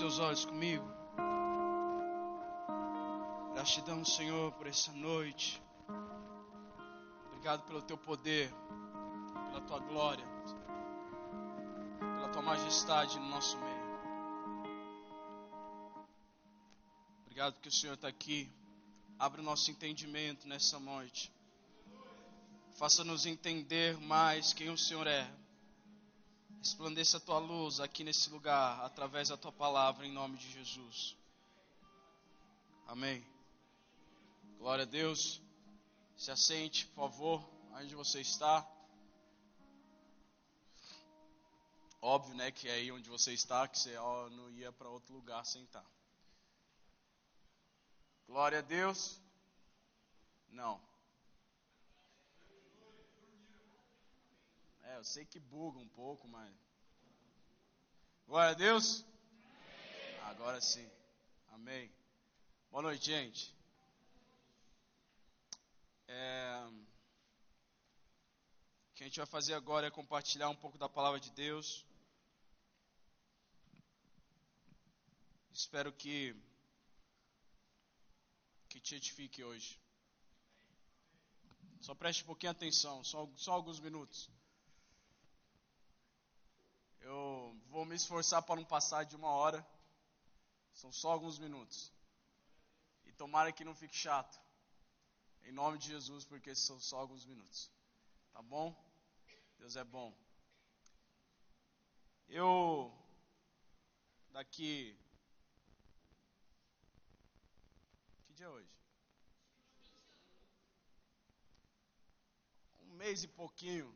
seus olhos comigo. Gratidão, Senhor, por essa noite. Obrigado pelo teu poder, pela tua glória, pela tua majestade no nosso meio. Obrigado que o Senhor está aqui. Abre o nosso entendimento nessa noite. Faça-nos entender mais quem o Senhor é. Resplandeça a tua luz aqui nesse lugar, através da tua palavra, em nome de Jesus. Amém. Glória a Deus. Se assente, por favor, onde você está. Óbvio, né, que é aí onde você está, que você ó, não ia para outro lugar sentar. Glória a Deus. Não. Eu sei que buga um pouco, mas. Glória a Deus. Amém. Agora sim. Amém. Boa noite, gente. É... O que a gente vai fazer agora é compartilhar um pouco da palavra de Deus. Espero que que te edifique hoje. Só preste um pouquinho atenção, só, só alguns minutos. Eu vou me esforçar para não passar de uma hora. São só alguns minutos. E tomara que não fique chato. Em nome de Jesus, porque são só alguns minutos. Tá bom? Deus é bom. Eu daqui Que dia é hoje? Um mês e pouquinho.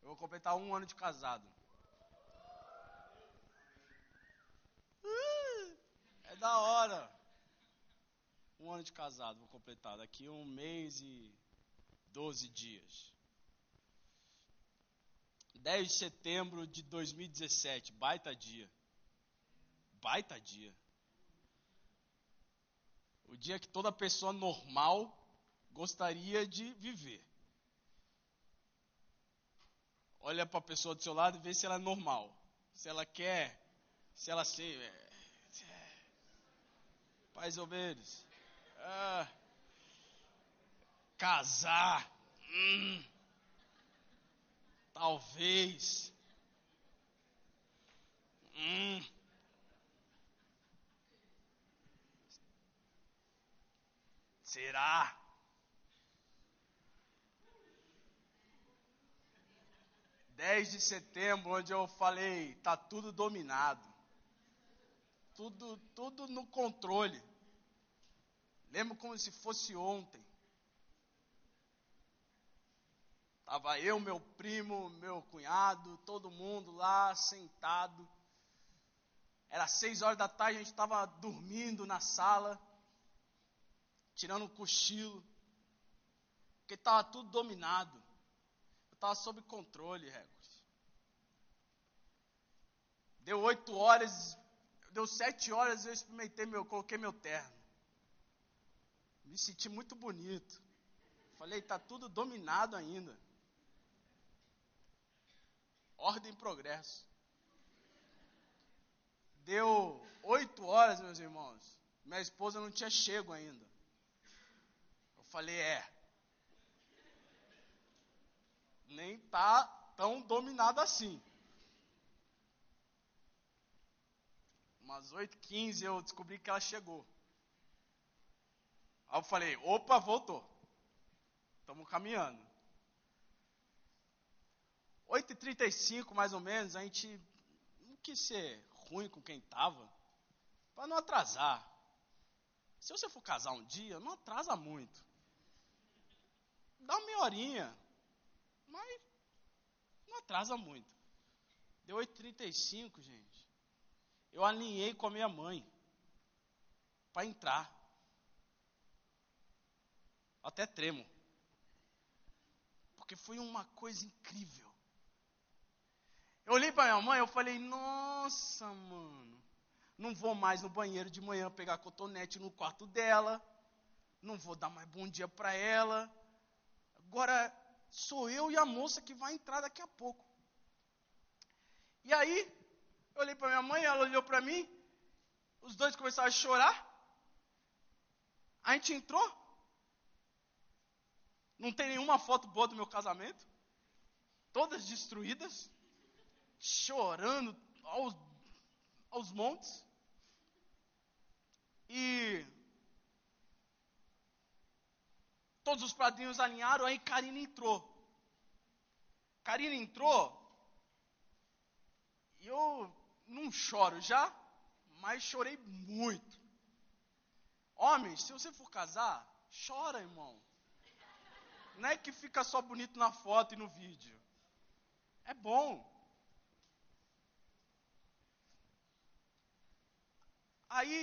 Eu vou completar um ano de casado. É da hora. Um ano de casado vou completar. Daqui um mês e doze dias. 10 de setembro de 2017. Baita dia. Baita dia. O dia que toda pessoa normal gostaria de viver. Olha para a pessoa do seu lado e vê se ela é normal. Se ela quer, se ela se, Pais ou menos. Ah, casar. Hum, talvez. Hum. Será? Dez de setembro, onde eu falei, tá tudo dominado tudo, tudo no controle. Lembro como se fosse ontem. Tava eu, meu primo, meu cunhado, todo mundo lá sentado. Era seis horas da tarde, a gente estava dormindo na sala, tirando um cochilo, porque estava tudo dominado. Eu estava sob controle, Records. Deu oito horas, deu sete horas eu experimentei meu, coloquei meu terno. Me senti muito bonito. Falei, tá tudo dominado ainda. Ordem e progresso. Deu oito horas, meus irmãos. Minha esposa não tinha chego ainda. Eu falei, é. Nem tá tão dominado assim. Umas 8h15 eu descobri que ela chegou. Aí eu falei, opa, voltou. Estamos caminhando. 8h35 mais ou menos, a gente não quis ser ruim com quem estava, para não atrasar. Se você for casar um dia, não atrasa muito. Dá uma meia horinha, mas não atrasa muito. Deu 8h35, gente eu alinhei com a minha mãe para entrar. Até tremo. Porque foi uma coisa incrível. Eu olhei para minha mãe e falei: "Nossa, mano, não vou mais no banheiro de manhã pegar cotonete no quarto dela. Não vou dar mais bom dia para ela. Agora sou eu e a moça que vai entrar daqui a pouco." E aí, eu olhei para minha mãe, ela olhou para mim, Os dois começaram a chorar. A gente entrou. Não tem nenhuma foto boa do meu casamento. Todas destruídas. Chorando aos, aos montes. E todos os padrinhos alinharam, aí Karina entrou. Karina entrou, e eu não choro já, mas chorei muito. Homens, se você for casar, chora, irmão. Não é que fica só bonito na foto e no vídeo. É bom. Aí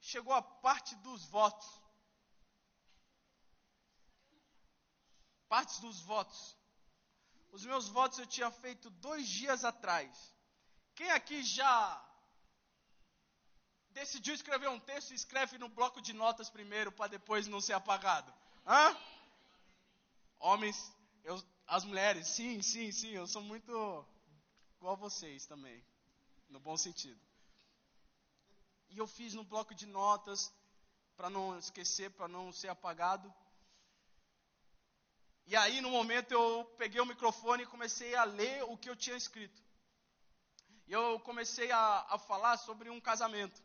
chegou a parte dos votos. Partes dos votos. Os meus votos eu tinha feito dois dias atrás. Quem aqui já decidiu escrever um texto, escreve no bloco de notas primeiro para depois não ser apagado? Hã? Homens, eu, as mulheres, sim, sim, sim, eu sou muito igual a vocês também, no bom sentido. E eu fiz no bloco de notas para não esquecer, para não ser apagado. E aí, no momento, eu peguei o microfone e comecei a ler o que eu tinha escrito. E eu comecei a, a falar sobre um casamento.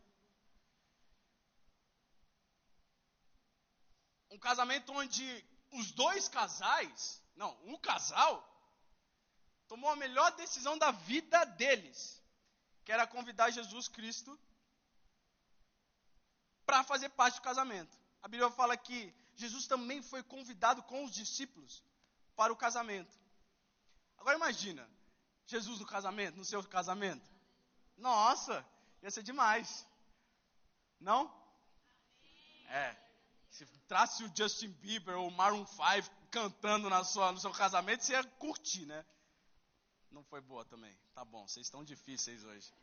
Um casamento onde os dois casais, não, um casal, tomou a melhor decisão da vida deles, que era convidar Jesus Cristo para fazer parte do casamento. A Bíblia fala que Jesus também foi convidado com os discípulos para o casamento. Agora imagina, Jesus no casamento, no seu casamento. Nossa, ia ser demais. Não? É. Se trasse o Justin Bieber ou o Maroon 5 cantando na sua, no seu casamento, você ia curtir, né? Não foi boa também. Tá bom, vocês estão difíceis hoje.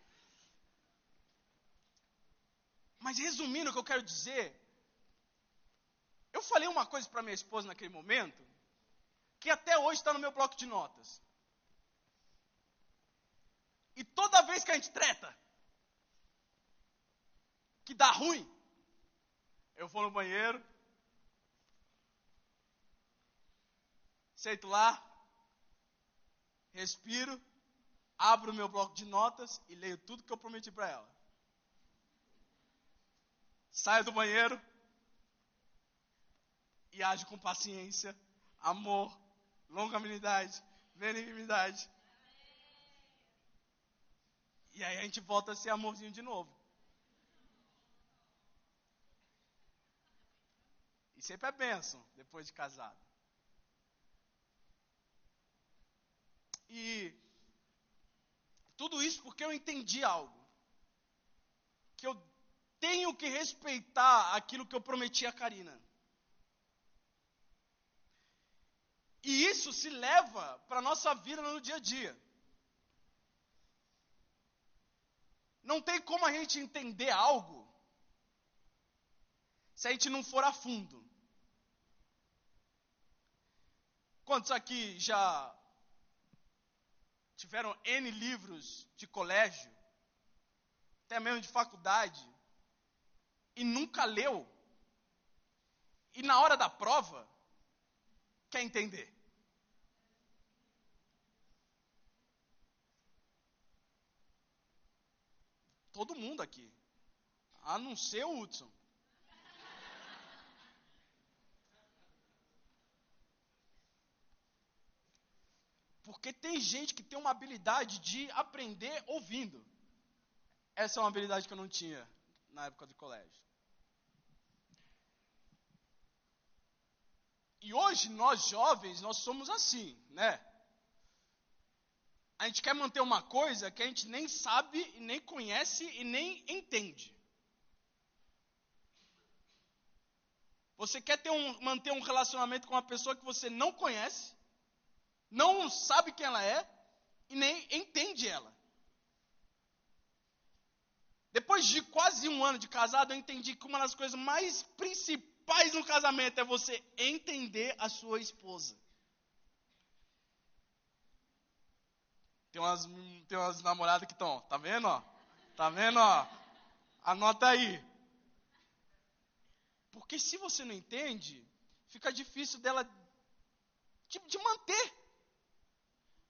Mas resumindo o que eu quero dizer eu falei uma coisa para minha esposa naquele momento, que até hoje está no meu bloco de notas. E toda vez que a gente treta, que dá ruim, eu vou no banheiro, sento lá, respiro, abro meu bloco de notas e leio tudo que eu prometi para ela. Saio do banheiro, e age com paciência, amor, longanimidade, benignidade. E aí a gente volta a ser amorzinho de novo. E sempre é bênção depois de casado. E tudo isso porque eu entendi algo. Que eu tenho que respeitar aquilo que eu prometi a Karina. E isso se leva para a nossa vida no dia a dia. Não tem como a gente entender algo se a gente não for a fundo. Quantos aqui já tiveram N livros de colégio, até mesmo de faculdade, e nunca leu? E na hora da prova, quer entender. Todo mundo aqui. A não ser o Hudson. Porque tem gente que tem uma habilidade de aprender ouvindo. Essa é uma habilidade que eu não tinha na época do colégio. E hoje nós jovens, nós somos assim, né? A gente quer manter uma coisa que a gente nem sabe, nem conhece e nem entende. Você quer um, manter um relacionamento com uma pessoa que você não conhece, não sabe quem ela é e nem entende ela. Depois de quase um ano de casado, eu entendi que uma das coisas mais principais no casamento é você entender a sua esposa. Tem umas, tem umas namoradas que estão, tá vendo, ó? Tá vendo, ó? Anota aí. Porque se você não entende, fica difícil dela de, de manter.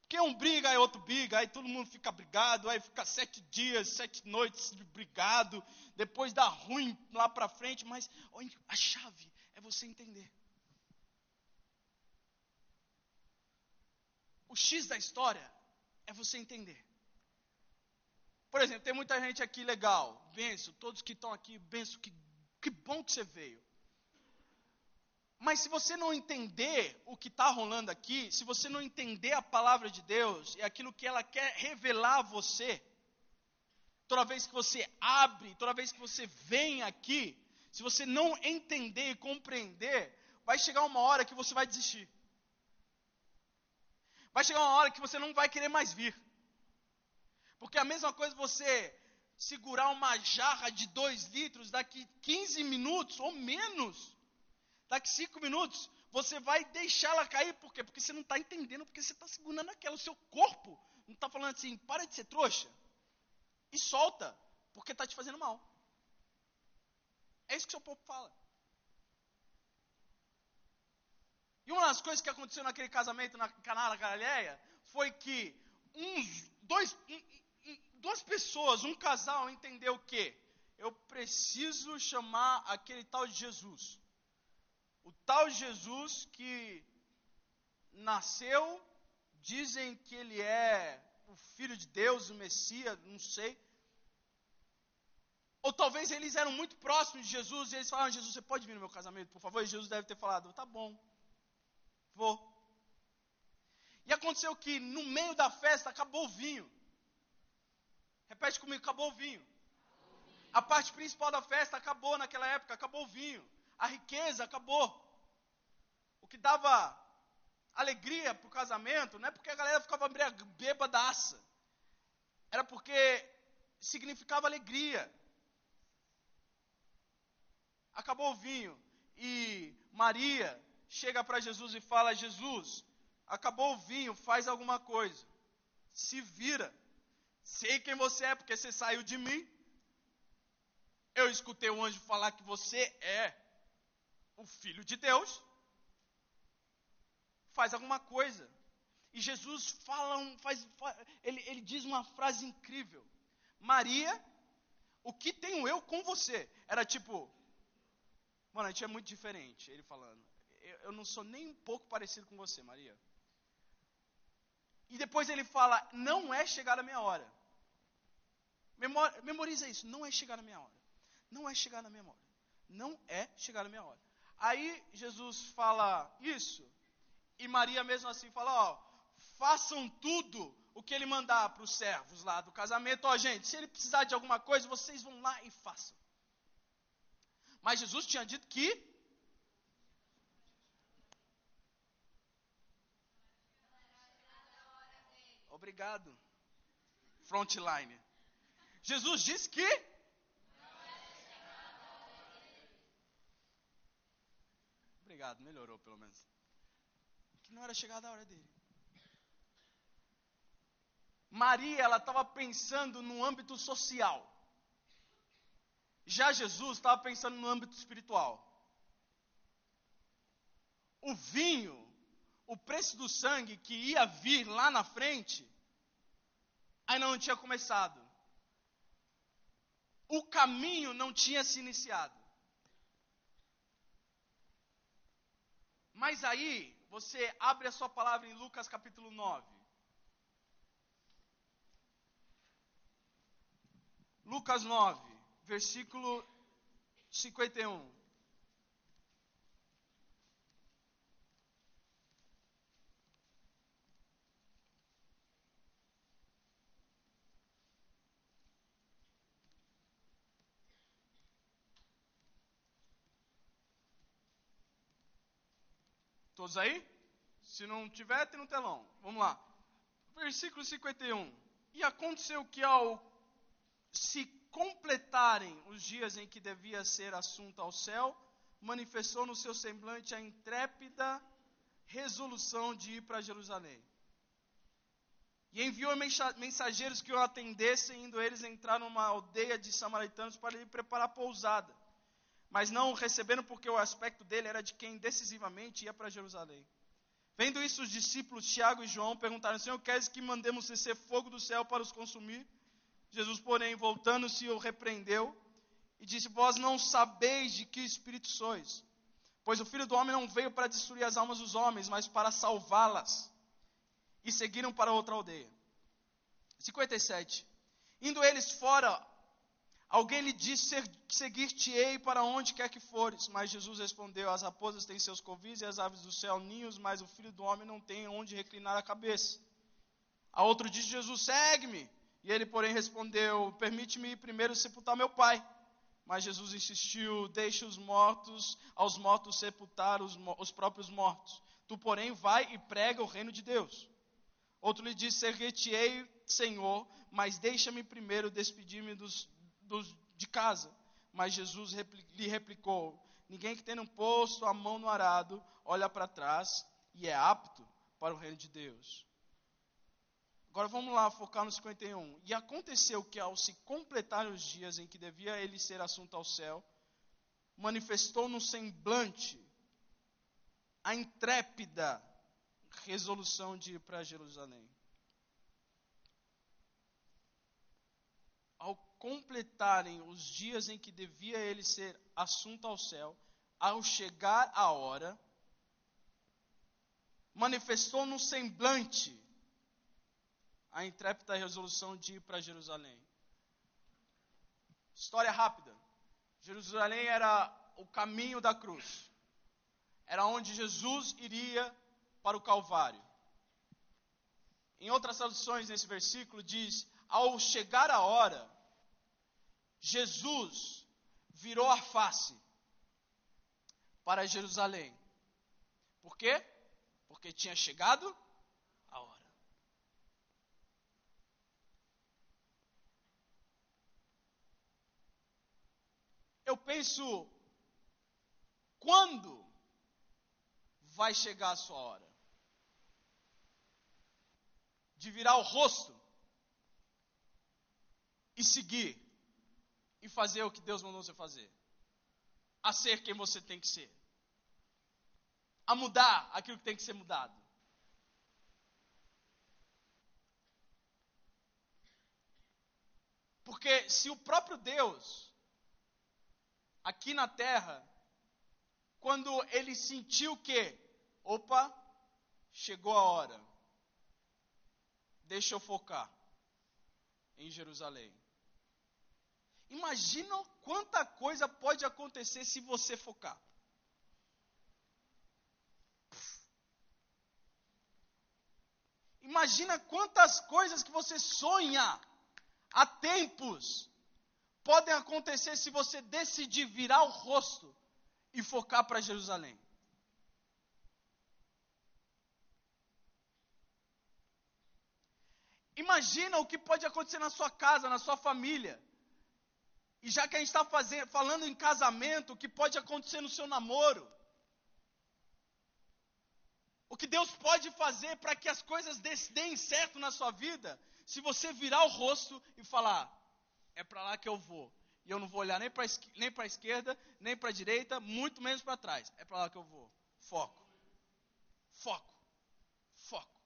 Porque um briga, aí outro briga, aí todo mundo fica brigado, aí fica sete dias, sete noites brigado, depois dá ruim lá para frente, mas a chave é você entender. O X da história é você entender. Por exemplo, tem muita gente aqui legal, benço, todos que estão aqui, benço, que, que bom que você veio. Mas se você não entender o que está rolando aqui, se você não entender a palavra de Deus e aquilo que ela quer revelar a você, toda vez que você abre, toda vez que você vem aqui, se você não entender e compreender, vai chegar uma hora que você vai desistir. Vai chegar uma hora que você não vai querer mais vir. Porque a mesma coisa você segurar uma jarra de dois litros daqui 15 minutos ou menos daqui cinco minutos, você vai deixá-la cair, por quê? Porque você não está entendendo, porque você está segurando aquela, o seu corpo não está falando assim, para de ser trouxa, e solta, porque está te fazendo mal. É isso que seu povo fala. E uma das coisas que aconteceu naquele casamento na Caná da Galileia foi que uns, dois, duas pessoas, um casal entendeu o quê? Eu preciso chamar aquele tal de Jesus. O tal Jesus que nasceu, dizem que ele é o Filho de Deus, o Messias, não sei. Ou talvez eles eram muito próximos de Jesus e eles falaram: Jesus, você pode vir no meu casamento, por favor? E Jesus deve ter falado: tá bom, vou. E aconteceu que no meio da festa acabou o vinho. Repete comigo: acabou o vinho. A parte principal da festa acabou naquela época, acabou o vinho a riqueza acabou. O que dava alegria para o casamento não é porque a galera ficava bêbadaça, era porque significava alegria. Acabou o vinho e Maria chega para Jesus e fala: Jesus, acabou o vinho, faz alguma coisa. Se vira. Sei quem você é porque você saiu de mim. Eu escutei o anjo falar que você é o Filho de Deus, faz alguma coisa. E Jesus fala, um, faz, ele, ele diz uma frase incrível: Maria, o que tenho eu com você? Era tipo, mano, a gente é muito diferente. Ele falando, eu, não sou nem um pouco parecido com você, Maria. E depois ele fala, não é chegar a minha hora. Memoriza isso, não é chegar na minha hora. Não é chegar na minha hora. Não é chegar na minha hora. Aí Jesus fala isso, e Maria mesmo assim fala: Ó, façam tudo o que ele mandar para os servos lá do casamento. Ó, gente, se ele precisar de alguma coisa, vocês vão lá e façam. Mas Jesus tinha dito que. Obrigado. Frontline. Jesus disse que Obrigado, melhorou pelo menos. Que não era chegada a hora dele. Maria, ela estava pensando no âmbito social. Já Jesus estava pensando no âmbito espiritual. O vinho, o preço do sangue que ia vir lá na frente, ainda não tinha começado. O caminho não tinha se iniciado. Mas aí, você abre a sua palavra em Lucas capítulo 9. Lucas 9, versículo 51. Todos aí? Se não tiver, tem no telão. Vamos lá. Versículo 51. E aconteceu que ao se completarem os dias em que devia ser assunto ao céu, manifestou no seu semblante a intrépida resolução de ir para Jerusalém. E enviou mensageiros que o atendessem, indo eles entrar numa aldeia de samaritanos para lhe preparar pousada. Mas não o receberam porque o aspecto dele era de quem decisivamente ia para Jerusalém. Vendo isso, os discípulos Tiago e João perguntaram: Senhor, queres que mandemos descer fogo do céu para os consumir? Jesus, porém, voltando-se, o repreendeu e disse: Vós não sabeis de que espírito sois, pois o filho do homem não veio para destruir as almas dos homens, mas para salvá-las e seguiram para outra aldeia. 57. Indo eles fora, alguém lhe disse: Seguir-te-ei para onde quer que fores. Mas Jesus respondeu: As raposas têm seus covis e as aves do céu ninhos, mas o filho do homem não tem onde reclinar a cabeça. A outro disse Jesus: Segue-me. E ele, porém, respondeu: Permite-me primeiro sepultar meu pai. Mas Jesus insistiu: Deixe os mortos, aos mortos sepultar os, os próprios mortos. Tu, porém, vai e prega o reino de Deus. Outro lhe disse: Erguei-te-ei, Senhor, mas deixa-me primeiro despedir-me dos, dos, de casa. Mas Jesus lhe replicou: Ninguém que tenha posto a mão no arado olha para trás e é apto para o reino de Deus. Agora vamos lá focar no 51. E aconteceu que, ao se completar os dias em que devia ele ser assunto ao céu, manifestou no semblante a intrépida resolução de ir para Jerusalém. Ao completarem os dias em que devia ele ser assunto ao céu, ao chegar a hora, manifestou no semblante a intrépida resolução de ir para Jerusalém. História rápida. Jerusalém era o caminho da cruz. Era onde Jesus iria para o Calvário. Em outras traduções, nesse versículo, diz: Ao chegar a hora, Jesus virou a face para Jerusalém. Por quê? Porque tinha chegado a hora. Eu penso, quando vai chegar a sua hora? de virar o rosto e seguir e fazer o que Deus mandou você fazer, a ser quem você tem que ser, a mudar aquilo que tem que ser mudado. Porque se o próprio Deus, aqui na terra, quando ele sentiu que, opa, chegou a hora, Deixa eu focar em Jerusalém. Imagina quanta coisa pode acontecer se você focar. Imagina quantas coisas que você sonha há tempos podem acontecer se você decidir virar o rosto e focar para Jerusalém. Imagina o que pode acontecer na sua casa, na sua família. E já que a gente está falando em casamento, o que pode acontecer no seu namoro? O que Deus pode fazer para que as coisas deem certo na sua vida, se você virar o rosto e falar: é para lá que eu vou. E eu não vou olhar nem para nem a esquerda, nem para a direita, muito menos para trás. É para lá que eu vou. Foco. Foco. Foco.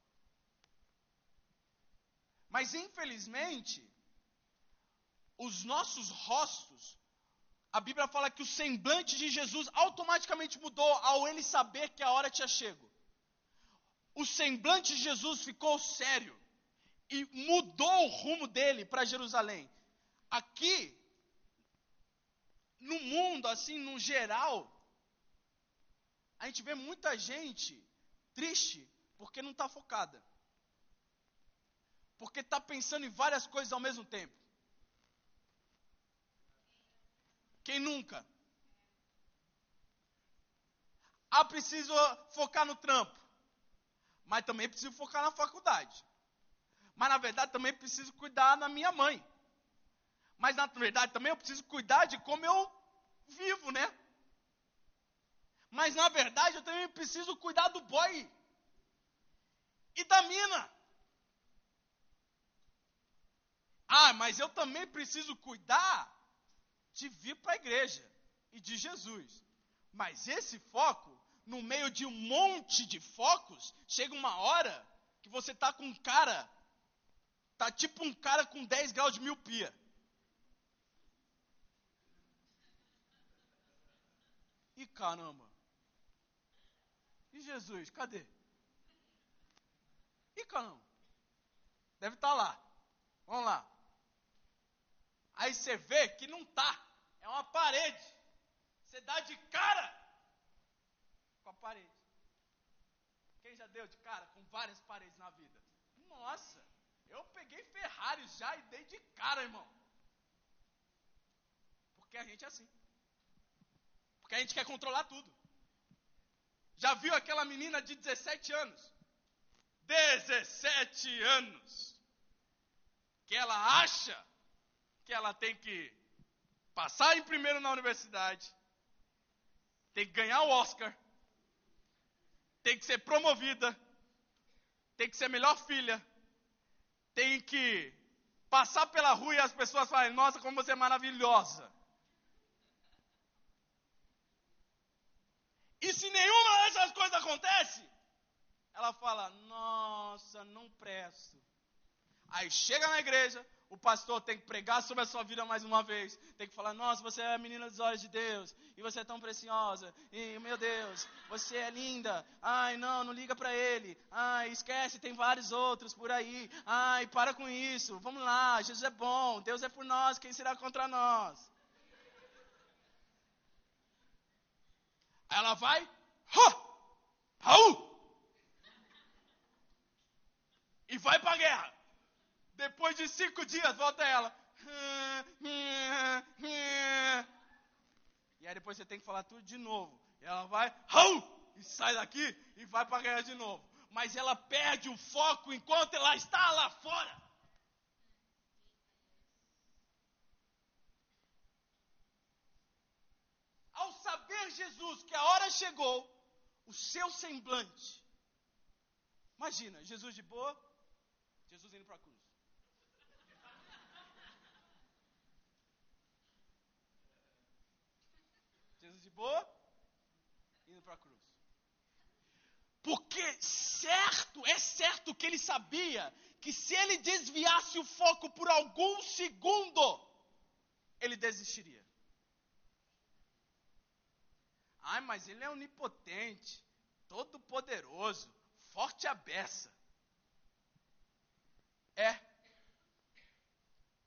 Mas infelizmente, os nossos rostos, a Bíblia fala que o semblante de Jesus automaticamente mudou ao ele saber que a hora tinha chego. O semblante de Jesus ficou sério e mudou o rumo dele para Jerusalém. Aqui, no mundo, assim, no geral, a gente vê muita gente triste porque não está focada porque está pensando em várias coisas ao mesmo tempo. Quem nunca? Ah, preciso focar no trampo. Mas também preciso focar na faculdade. Mas na verdade também preciso cuidar da minha mãe. Mas na verdade também eu preciso cuidar de como eu vivo, né? Mas na verdade eu também preciso cuidar do boy e da mina. Ah, mas eu também preciso cuidar de vir para a igreja e de Jesus. Mas esse foco, no meio de um monte de focos, chega uma hora que você está com um cara, tá tipo um cara com 10 graus de miopia. E caramba. E Jesus, cadê? E caramba. Deve estar tá lá. Vamos lá. Aí você vê que não tá. É uma parede. Você dá de cara com a parede. Quem já deu de cara com várias paredes na vida? Nossa, eu peguei Ferrari já e dei de cara, irmão. Porque a gente é assim. Porque a gente quer controlar tudo. Já viu aquela menina de 17 anos? 17 anos. Que ela acha que ela tem que passar em primeiro na universidade, tem que ganhar o Oscar, tem que ser promovida, tem que ser melhor filha, tem que passar pela rua e as pessoas falarem: Nossa, como você é maravilhosa. E se nenhuma dessas coisas acontece, ela fala: Nossa, não presto. Aí chega na igreja, o pastor tem que pregar sobre a sua vida mais uma vez. Tem que falar: Nossa, você é a menina dos olhos de Deus. E você é tão preciosa. E, meu Deus, você é linda. Ai, não, não liga para ele. Ai, esquece, tem vários outros por aí. Ai, para com isso. Vamos lá, Jesus é bom. Deus é por nós. Quem será contra nós? Ela vai, Raul! E vai para a guerra. Depois de cinco dias, volta ela. E aí depois você tem que falar tudo de novo. E ela vai! E sai daqui e vai para guerra de novo. Mas ela perde o foco enquanto ela está lá fora. ao saber Jesus que a hora chegou, o seu semblante. Imagina, Jesus de boa, Jesus indo para a cruz. Boa, indo para a cruz. Porque certo, é certo que ele sabia que se ele desviasse o foco por algum segundo, ele desistiria. Ai, mas ele é onipotente, todo poderoso, forte a beça. É.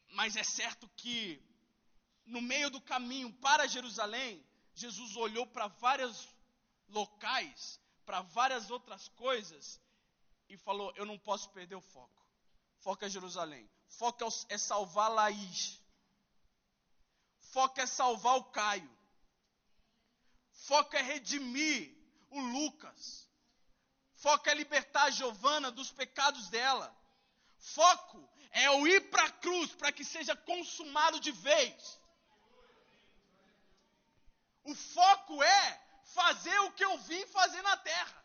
Mas é certo que no meio do caminho para Jerusalém, Jesus olhou para vários locais, para várias outras coisas e falou: Eu não posso perder o foco. Foco é Jerusalém. Foco é salvar Laís. Foco é salvar o Caio. Foco é redimir o Lucas. Foco é libertar a Giovana dos pecados dela. Foco é o ir para a cruz para que seja consumado de vez. O foco é fazer o que eu vim fazer na terra.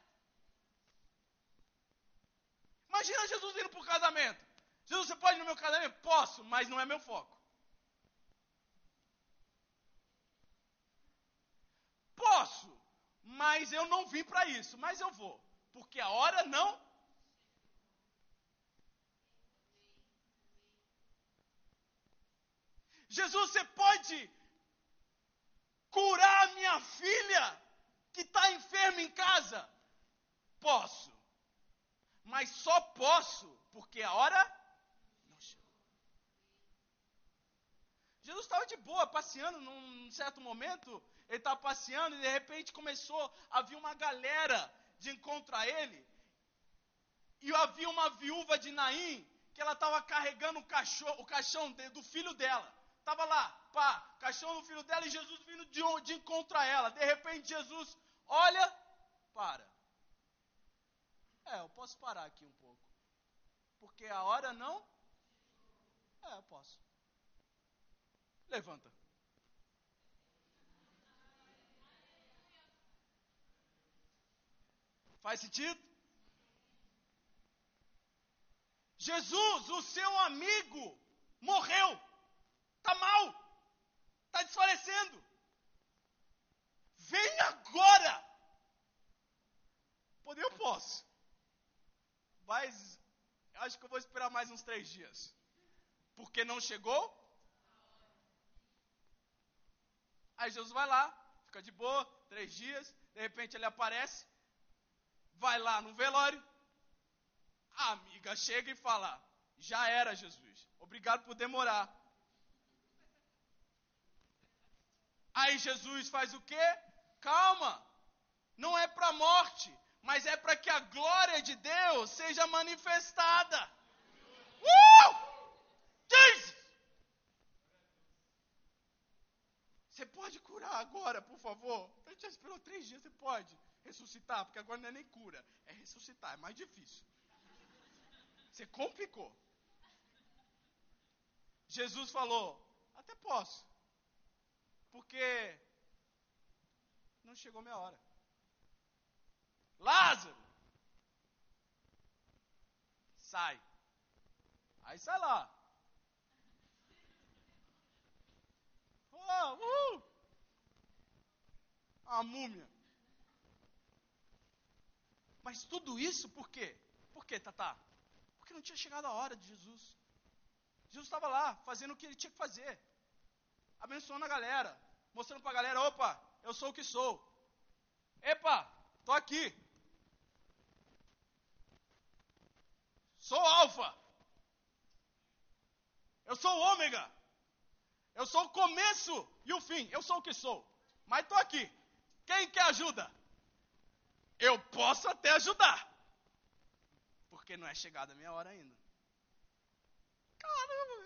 Imagina Jesus indo para o casamento. Jesus, você pode ir no meu casamento? Posso, mas não é meu foco. Posso, mas eu não vim para isso, mas eu vou, porque a hora não. Jesus, você pode curar a minha filha que está enferma em casa? Posso, mas só posso porque a hora não chegou. Jesus estava de boa, passeando num certo momento, ele estava passeando e de repente começou a vir uma galera de encontrar ele. E havia uma viúva de Naim que ela estava carregando o, cachorro, o caixão do filho dela. Estava lá, pá, caixão do filho dela e Jesus vindo de, de encontrar ela. De repente Jesus olha, para. É, eu posso parar aqui um pouco. Porque a hora não. É, eu posso. Levanta. Faz sentido? Jesus, o seu amigo, morreu, está mal, está desfalecendo. Vem agora! Poder eu posso. Mas acho que eu vou esperar mais uns três dias. Porque não chegou? Aí Jesus vai lá, fica de boa, três dias, de repente ele aparece, vai lá no velório, a amiga chega e fala: Já era, Jesus, obrigado por demorar. Aí Jesus faz o quê? Calma, não é para a morte, mas é para que a glória de Deus seja manifestada. Uh! Diz! Você pode curar agora, por favor? Gente já esperou três dias, você pode ressuscitar, porque agora não é nem cura, é ressuscitar, é mais difícil. Você complicou. Jesus falou: Até posso, porque não chegou minha hora. Lázaro, sai. Aí sai lá. Oh, uh! A múmia. Mas tudo isso por quê? Por quê, Tatá? Porque não tinha chegado a hora de Jesus. Jesus estava lá, fazendo o que ele tinha que fazer. Abençoando a galera. Mostrando para a galera, opa, eu sou o que sou. Epa, tô aqui. Sou alfa. Eu sou o ômega. Eu sou o começo e o fim. Eu sou o que sou. Mas tô aqui. Quem quer ajuda? Eu posso até ajudar. Porque não é chegada a minha hora ainda. Caramba,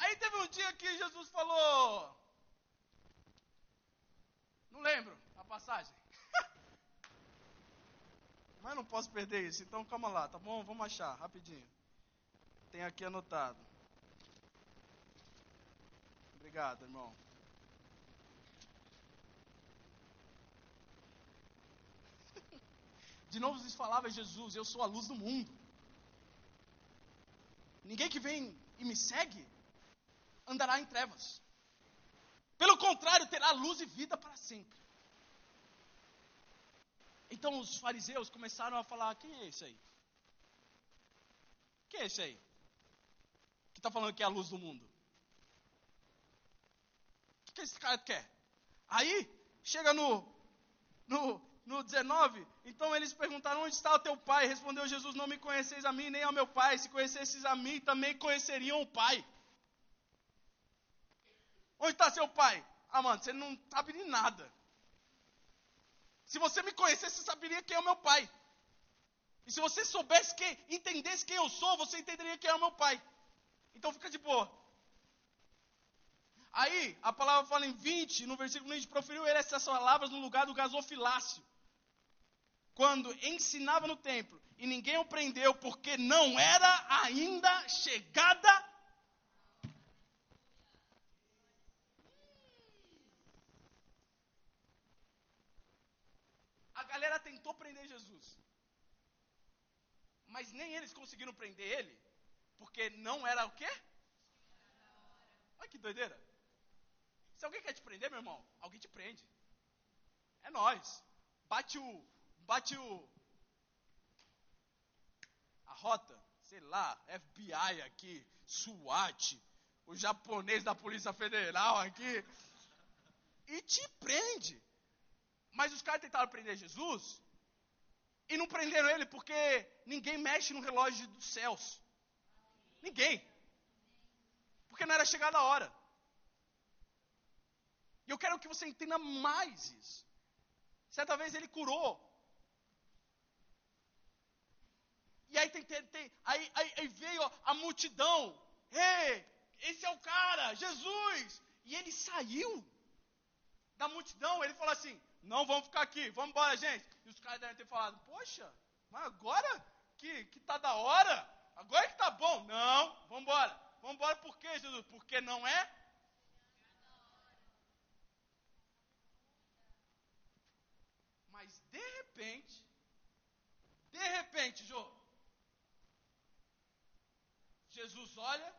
Aí teve um dia que Jesus falou. Não lembro a passagem. Mas não posso perder isso, então calma lá, tá bom? Vamos achar, rapidinho. Tem aqui anotado. Obrigado, irmão. De novo lhes falava Jesus: Eu sou a luz do mundo. Ninguém que vem e me segue andará em trevas. Pelo contrário, terá luz e vida para sempre. Então os fariseus começaram a falar: quem é esse aí? Quem é esse aí? Que está falando que é a luz do mundo? O que, esse cara quer? Aí, chega no, no, no 19, então eles perguntaram: onde está o teu pai? Respondeu Jesus: Não me conheceis a mim nem ao meu pai. Se conhecesses a mim, também conheceriam o pai. Onde está seu pai? Ah, mano, você não sabe de nada. Se você me conhecesse, você saberia quem é o meu pai. E se você soubesse quem, entendesse quem eu sou, você entenderia quem é o meu pai. Então fica de boa. Aí, a palavra fala em 20, no versículo 20, proferiu ele essas palavras no lugar do gasofilácio. Quando ensinava no templo, e ninguém o prendeu, porque não era ainda chegada galera tentou prender Jesus. Mas nem eles conseguiram prender ele, porque não era o quê? Olha que doideira. Se alguém quer te prender, meu irmão, alguém te prende. É nós. Bate o. Bate o. A rota, sei lá, FBI aqui, SWAT, o japonês da Polícia Federal aqui. E te prende. Mas os caras tentaram prender Jesus e não prenderam ele porque ninguém mexe no relógio dos céus. Ninguém. Porque não era chegada a hora. E eu quero que você entenda mais isso. Certa vez ele curou. E aí, tem, tem, aí, aí, aí, veio a multidão. Ei, esse é o cara, Jesus. E ele saiu da multidão. Ele falou assim: não vamos ficar aqui, vamos embora, gente. E os caras devem ter falado, poxa, mas agora que, que tá da hora, agora que tá bom. Não, vamos embora. Vamos embora por quê, Jesus? Porque não é? Mas de repente, de repente, Jô, Jesus olha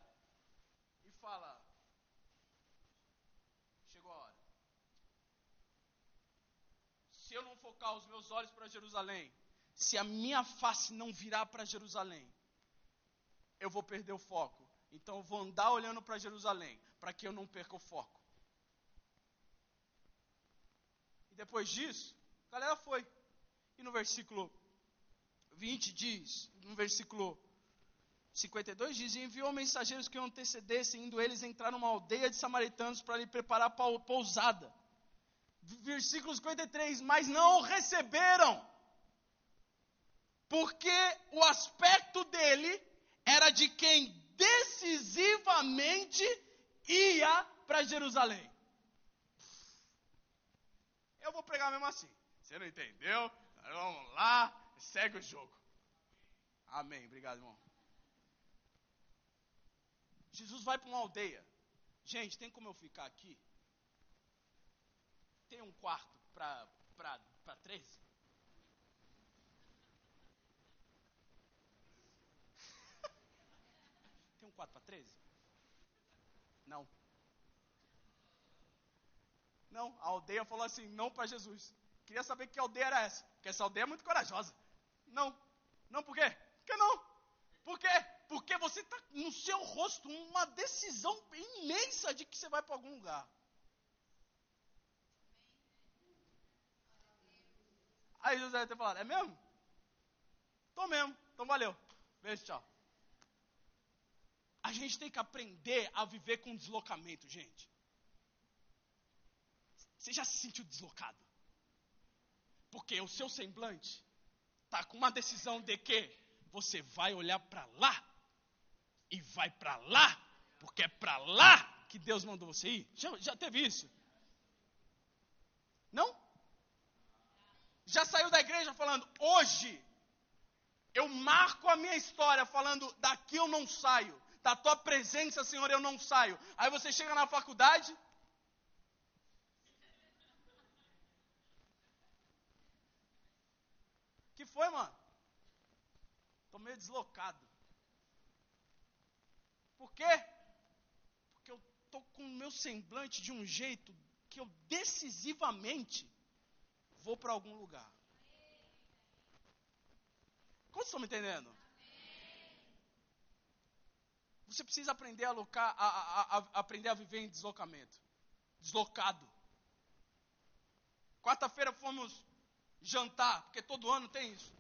e fala: Chegou a hora. Se eu não focar os meus olhos para Jerusalém, se a minha face não virar para Jerusalém, eu vou perder o foco. Então eu vou andar olhando para Jerusalém, para que eu não perca o foco. E depois disso, a galera foi. E no versículo 20 diz, no versículo 52 diz: e enviou mensageiros que antecedessem, indo eles entrar numa aldeia de samaritanos para lhe preparar pousada. Versículo 53, mas não o receberam, porque o aspecto dele era de quem decisivamente ia para Jerusalém. Eu vou pregar mesmo assim. Você não entendeu? Vamos lá, segue o jogo. Amém. Obrigado, irmão. Jesus vai para uma aldeia. Gente, tem como eu ficar aqui? Tem um quarto para 13? tem um quarto para 13? Não. Não, a aldeia falou assim, não para Jesus. Queria saber que aldeia era essa, porque essa aldeia é muito corajosa. Não. Não, por quê? Por que não? Por quê? Porque você está no seu rosto uma decisão imensa de que você vai para algum lugar. Aí José deve ter falado, é mesmo? Tô mesmo, então valeu. Beijo, tchau. A gente tem que aprender a viver com deslocamento, gente. Você já se sentiu deslocado? Porque o seu semblante está com uma decisão de que você vai olhar para lá e vai para lá, porque é para lá que Deus mandou você ir. Já, já teve isso? Não? Já saiu da igreja falando, hoje eu marco a minha história falando, daqui eu não saio. Da tua presença, Senhor, eu não saio. Aí você chega na faculdade. que foi, mano? Tô meio deslocado. Por quê? Porque eu estou com o meu semblante de um jeito que eu decisivamente vou para algum lugar. Como estão me entendendo? Você precisa aprender a, alocar, a, a, a, aprender a viver em deslocamento. Deslocado. Quarta-feira fomos jantar, porque todo ano tem isso.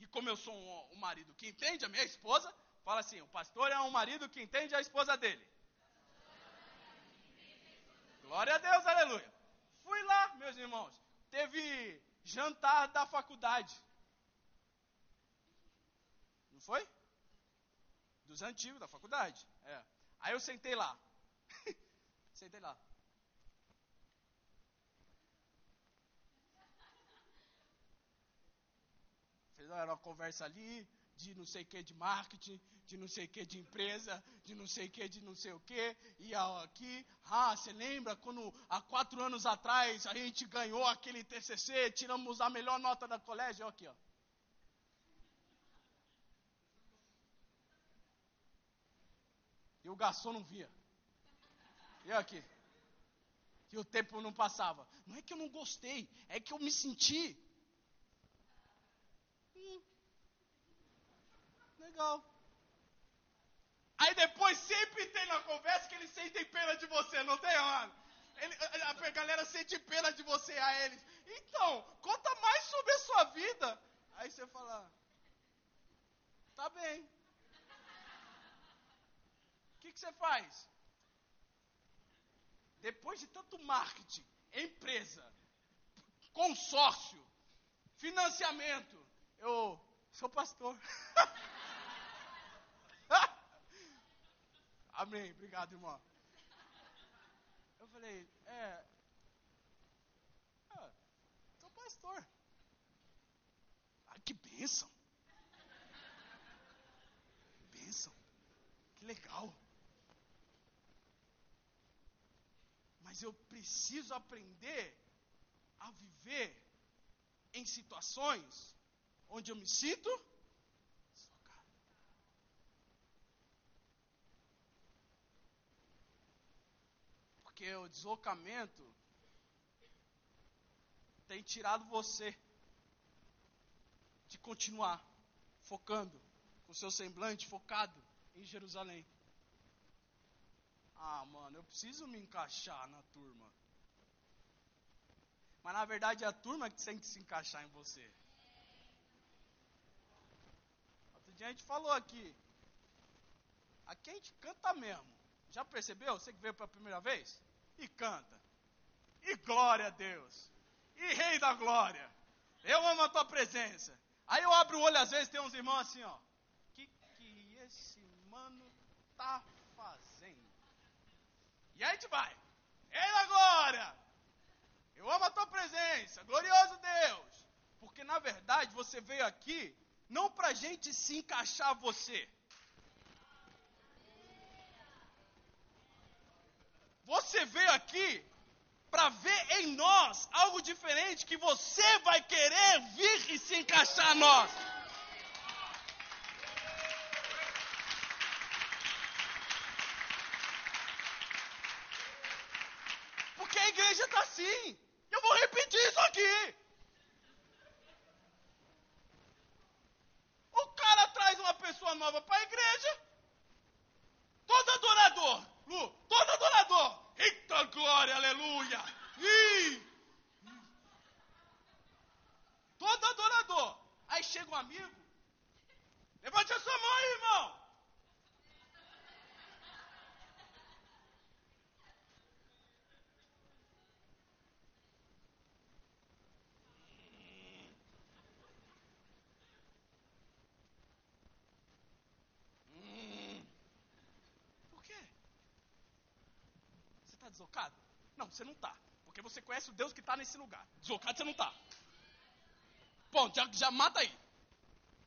E como eu sou um, um marido que entende a minha esposa, Fala assim: o pastor é um marido que entende a esposa dele. Glória a Deus, aleluia. Fui lá, meus irmãos. Teve jantar da faculdade. Não foi? Dos antigos da faculdade. É. Aí eu sentei lá. sentei lá. Fez uma conversa ali, de não sei o que de marketing, de não sei o que de empresa, de não sei o que de não sei o que, e aqui, ah, você lembra quando há quatro anos atrás a gente ganhou aquele TCC, tiramos a melhor nota da colégio, aqui ó. E o garçom não via. E aqui. E o tempo não passava. Não é que eu não gostei, é que eu me senti Legal. Aí depois sempre tem na conversa que eles sentem pena de você, não tem, mano? Ele, a, galera sente pena de você a eles. Então, conta mais sobre a sua vida. Aí você fala, tá bem. O que, que você faz? Depois de tanto marketing, empresa, consórcio, financiamento, eu sou pastor. Amém. Obrigado, irmão. Eu falei, é. Ah, sou pastor. Ah, que bênção. Bênção. Que legal. Mas eu preciso aprender a viver em situações onde eu me sinto Porque o deslocamento tem tirado você de continuar focando, com seu semblante focado em Jerusalém. Ah, mano, eu preciso me encaixar na turma. Mas na verdade é a turma que tem que se encaixar em você. Outro dia a gente falou aqui. Aqui a gente canta mesmo. Já percebeu? Você que veio pela primeira vez? E canta. E glória a Deus. E Rei da Glória. Eu amo a tua presença. Aí eu abro o olho, às vezes tem uns irmãos assim, ó. Que que esse mano tá fazendo? E aí a gente vai. Rei da Glória. Eu amo a tua presença. Glorioso Deus. Porque na verdade você veio aqui não para gente se encaixar você. Você veio aqui para ver em nós algo diferente que você vai querer vir e se encaixar a nós. Porque a igreja está assim. Eu vou repetir isso aqui. O cara traz uma pessoa nova para a igreja. Todo adorador, Lu, todo adorador. Eita glória, aleluia. Ih. Todo adorador. Aí chega um amigo. Levante a sua mão aí, irmão. Deslocado? Não, você não está. Porque você conhece o Deus que está nesse lugar. Deslocado você não está. Ponto, já, já mata aí.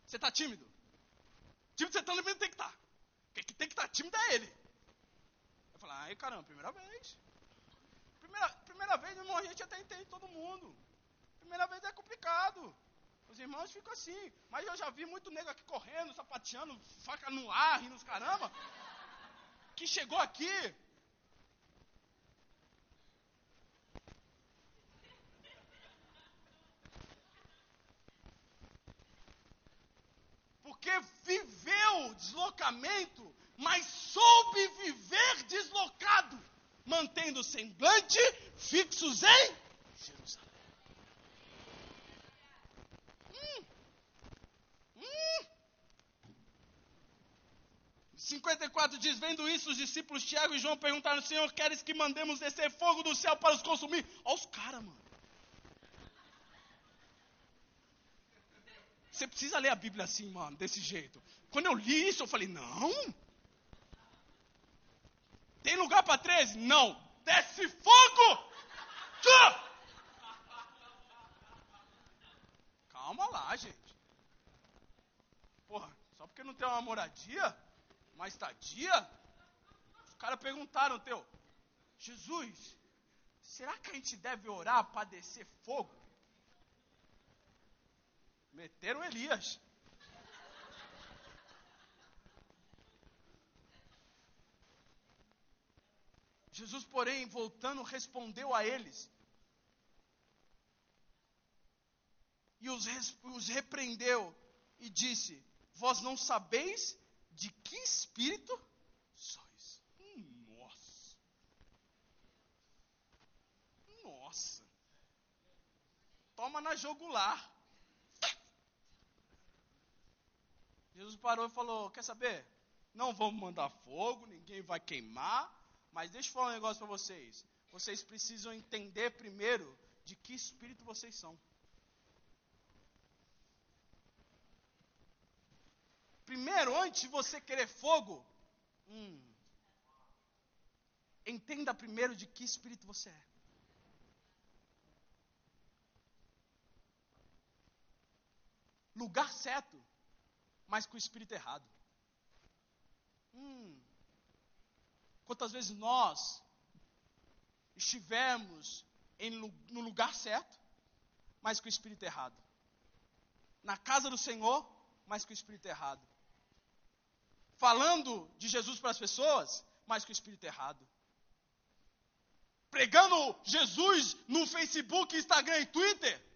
Você está tímido. Tímido você também tem que estar. Tá. Quem tem que estar tá tímido é ele. Eu falo, ai caramba, primeira vez. Primeira, primeira vez, irmão, a gente até entende todo mundo. Primeira vez é complicado. Os irmãos ficam assim. Mas eu já vi muito nego aqui correndo, sapateando, faca no ar, rindo os caramba. Que chegou aqui, porque viveu deslocamento, mas soube viver deslocado, mantendo o semblante fixos em Jerusalém. Hum. Hum. 54 diz: Vendo isso, os discípulos Tiago e João perguntaram: Senhor, queres que mandemos descer fogo do céu para os consumir? Olha os caras, mano. Precisa ler a Bíblia assim, mano, desse jeito. Quando eu li isso, eu falei: não. Tem lugar para 13? Não. Desce fogo! Tchau! Calma lá, gente. Porra, só porque não tem uma moradia, uma estadia, os caras perguntaram, teu, Jesus, será que a gente deve orar para descer fogo? Meteram Elias. Jesus, porém, voltando, respondeu a eles. E os, os repreendeu e disse: Vós não sabeis de que espírito sois. Nossa. Nossa. Toma na jogular. Jesus parou e falou: Quer saber? Não vamos mandar fogo, ninguém vai queimar, mas deixa eu falar um negócio para vocês. Vocês precisam entender primeiro de que espírito vocês são. Primeiro, antes de você querer fogo, hum, entenda primeiro de que espírito você é. Lugar certo mas com o espírito errado. Hum, quantas vezes nós estivemos em, no lugar certo, mas com o espírito errado. Na casa do Senhor, mas com o espírito errado. Falando de Jesus para as pessoas, mas com o espírito errado. pregando Jesus no Facebook, Instagram e Twitter.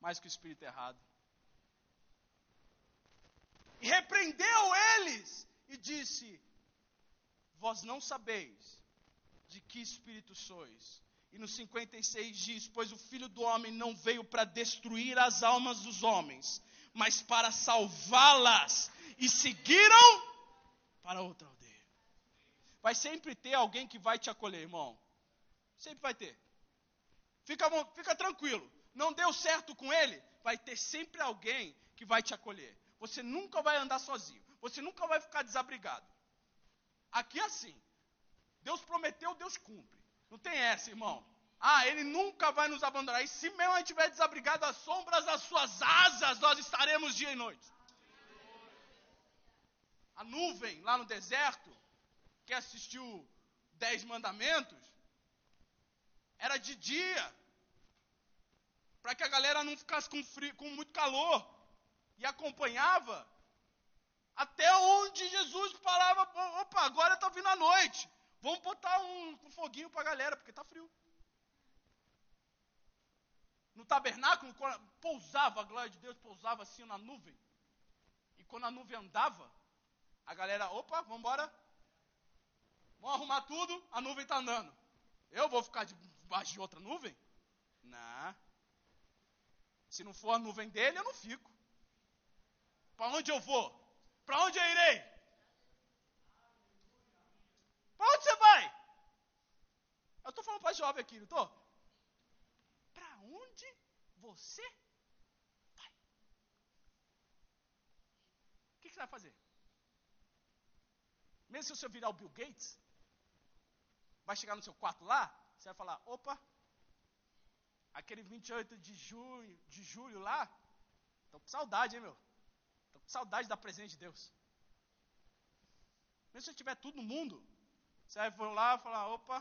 Mas que o espírito errado. E repreendeu eles e disse: Vós não sabeis de que espírito sois. E no 56 diz: Pois o filho do homem não veio para destruir as almas dos homens, mas para salvá-las. E seguiram para outra aldeia. Vai sempre ter alguém que vai te acolher, irmão. Sempre vai ter. Fica, fica tranquilo. Não deu certo com ele, vai ter sempre alguém que vai te acolher. Você nunca vai andar sozinho. Você nunca vai ficar desabrigado. Aqui é assim. Deus prometeu, Deus cumpre. Não tem essa, irmão. Ah, Ele nunca vai nos abandonar. E se mesmo a gente estiver desabrigado às sombras das suas asas, nós estaremos dia e noite. A nuvem lá no deserto, que assistiu Dez Mandamentos, era de dia. Para que a galera não ficasse com, frio, com muito calor. E acompanhava até onde Jesus falava, opa, agora está vindo a noite. Vamos botar um, um foguinho para a galera, porque está frio. No tabernáculo, pousava, a glória de Deus pousava assim na nuvem. E quando a nuvem andava, a galera, opa, vamos embora. Vamos arrumar tudo, a nuvem está andando. Eu vou ficar debaixo de outra nuvem? Não. Se não for a nuvem dele, eu não fico. Para onde eu vou? Para onde eu irei? Para onde você vai? Eu estou falando para jovem aqui, não estou? Para onde você vai? O que, que você vai fazer? Mesmo se você virar o Bill Gates, vai chegar no seu quarto lá, você vai falar, opa, aquele 28 de julho, de julho lá, estou com saudade, hein, meu? Estou com saudade da presença de Deus. Mesmo se tiver tudo no mundo, você vai lá e falar: opa,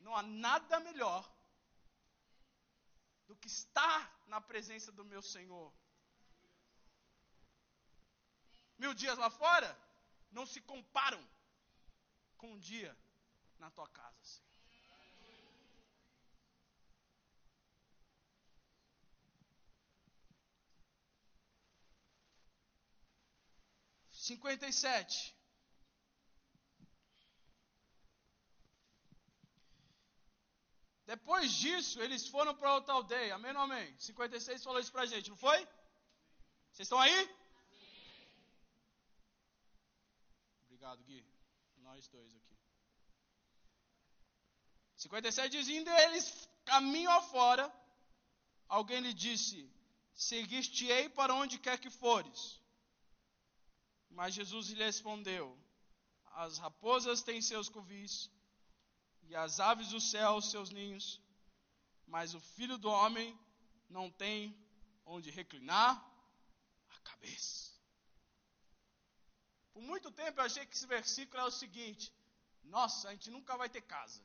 não há nada melhor do que estar na presença do meu Senhor. Mil dias lá fora não se comparam com um dia na tua casa. Senhor. 57. Depois disso, eles foram para outra aldeia. Amém ou amém? 56 falou isso para a gente, não foi? Vocês estão aí? Obrigado, Gui. Nós dois aqui. 57 dizendo eles caminho afora, alguém lhe disse: Seguiste-ei para onde quer que fores. Mas Jesus lhe respondeu: As raposas têm seus covis, e as aves do céu seus ninhos, mas o filho do homem não tem onde reclinar a cabeça. Por muito tempo eu achei que esse versículo é o seguinte: nossa, a gente nunca vai ter casa.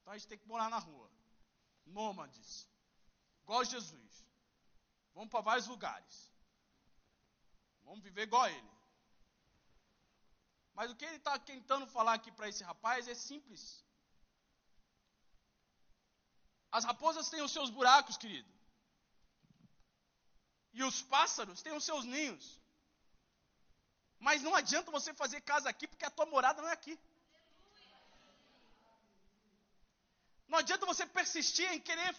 Então a gente tem que morar na rua. Nômades. Igual Jesus. Vamos para vários lugares. Vamos viver igual a ele. Mas o que ele está tentando falar aqui para esse rapaz é simples. As raposas têm os seus buracos, querido. E os pássaros têm os seus ninhos. Mas não adianta você fazer casa aqui, porque a tua morada não é aqui. Não adianta você persistir em querer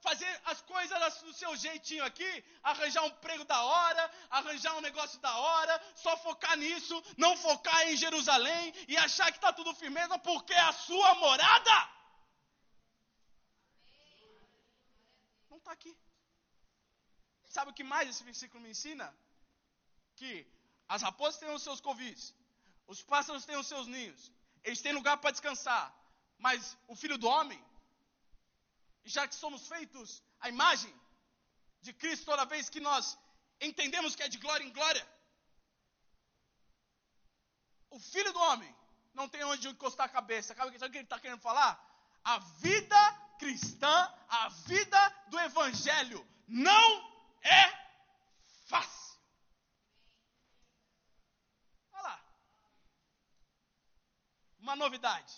fazer as coisas do seu jeitinho aqui, arranjar um emprego da hora, arranjar um negócio da hora, só focar nisso, não focar em Jerusalém e achar que está tudo firmeza porque é a sua morada. Não está aqui. Sabe o que mais esse versículo me ensina? Que as raposas têm os seus covis, os pássaros têm os seus ninhos, eles têm lugar para descansar, mas o filho do homem, já que somos feitos à imagem de Cristo toda vez que nós entendemos que é de glória em glória, o filho do homem não tem onde encostar a cabeça. Sabe o que ele está querendo falar? A vida cristã, a vida do evangelho não é fácil. uma novidade.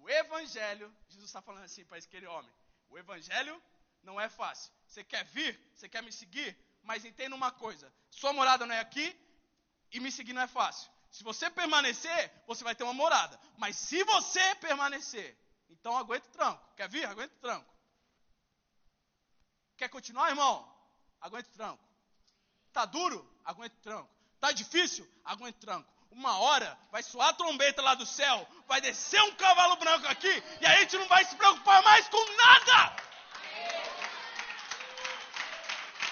O evangelho, Jesus está falando assim para aquele homem: o evangelho não é fácil. Você quer vir? Você quer me seguir? Mas entenda uma coisa: sua morada não é aqui e me seguir não é fácil. Se você permanecer, você vai ter uma morada. Mas se você permanecer, então aguenta o tranco. Quer vir? Aguenta o tranco. Quer continuar, irmão? Aguenta o tranco. Tá duro? Aguenta o tranco. Tá difícil? Aguenta o tranco. Uma hora vai soar a trombeta lá do céu, vai descer um cavalo branco aqui e a gente não vai se preocupar mais com nada.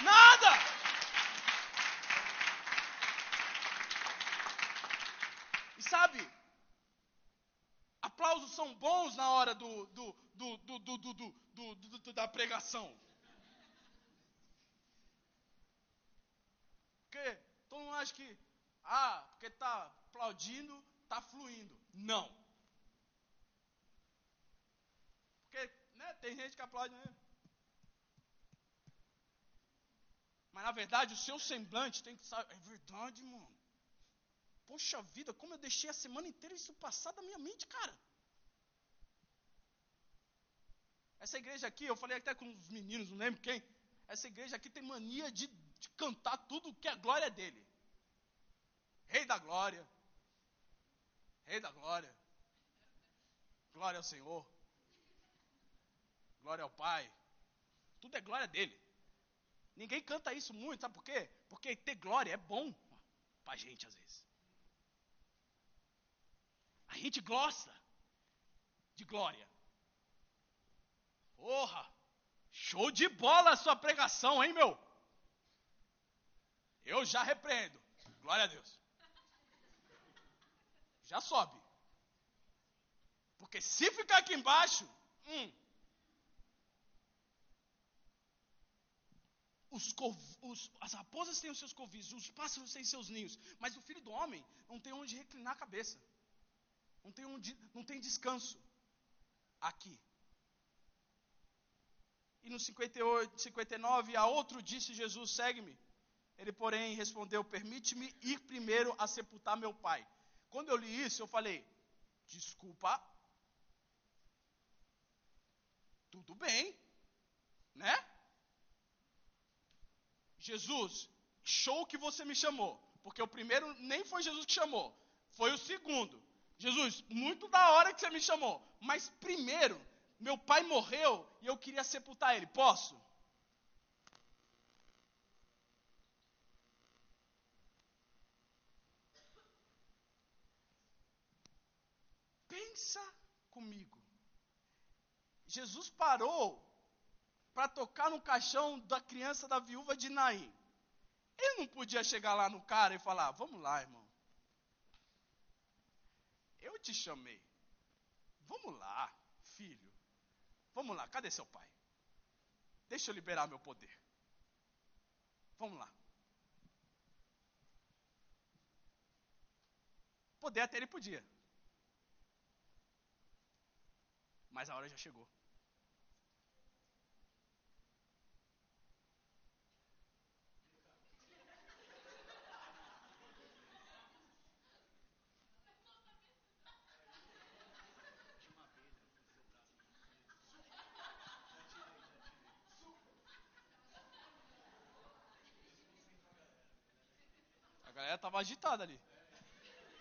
Nada. E sabe, aplausos são bons na hora do, do, do, do da pregação. Porque todo mundo acha que ah, porque está aplaudindo, está fluindo. Não. Porque né, tem gente que aplaude mesmo. Mas na verdade o seu semblante tem que saber. É verdade, mano. Poxa vida, como eu deixei a semana inteira isso passar da minha mente, cara. Essa igreja aqui, eu falei até com os meninos, não lembro quem. Essa igreja aqui tem mania de, de cantar tudo que é glória dele. Rei da glória. Rei da glória. Glória ao Senhor. Glória ao Pai. Tudo é glória dele. Ninguém canta isso muito, sabe por quê? Porque ter glória é bom para a gente às vezes. A gente gosta de glória. Porra! Show de bola a sua pregação, hein, meu? Eu já repreendo. Glória a Deus. Já sobe. Porque se ficar aqui embaixo, hum, Os, os, as raposas têm os seus covis, os pássaros têm seus ninhos, mas o filho do homem não tem onde reclinar a cabeça, não tem, onde, não tem descanso aqui. E no 58, 59, a outro disse Jesus: segue-me. Ele, porém, respondeu: permite-me ir primeiro a sepultar meu pai. Quando eu li isso, eu falei: desculpa, tudo bem, né? Jesus, show que você me chamou. Porque o primeiro nem foi Jesus que chamou, foi o segundo. Jesus, muito da hora que você me chamou. Mas primeiro, meu pai morreu e eu queria sepultar ele. Posso? Pensa comigo. Jesus parou para tocar no caixão da criança da viúva de Naim. Ele não podia chegar lá no cara e falar: Vamos lá, irmão. Eu te chamei. Vamos lá, filho. Vamos lá, cadê seu pai? Deixa eu liberar meu poder. Vamos lá. Poder até ele podia. Mas a hora já chegou. galera estava agitada ali.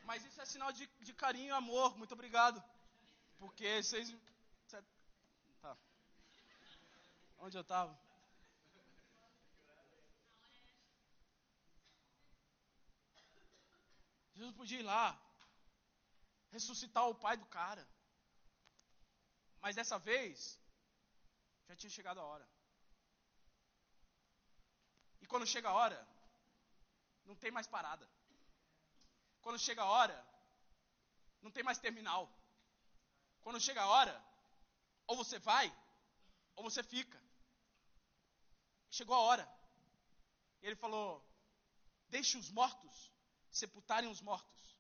Mas isso é sinal de, de carinho e amor. Muito obrigado. Porque vocês. Cê, tá. Onde eu estava? Jesus podia ir lá, ressuscitar o pai do cara. Mas dessa vez, já tinha chegado a hora. E quando chega a hora, não tem mais parada. Quando chega a hora, não tem mais terminal. Quando chega a hora, ou você vai, ou você fica. Chegou a hora. Ele falou: Deixe os mortos sepultarem os mortos.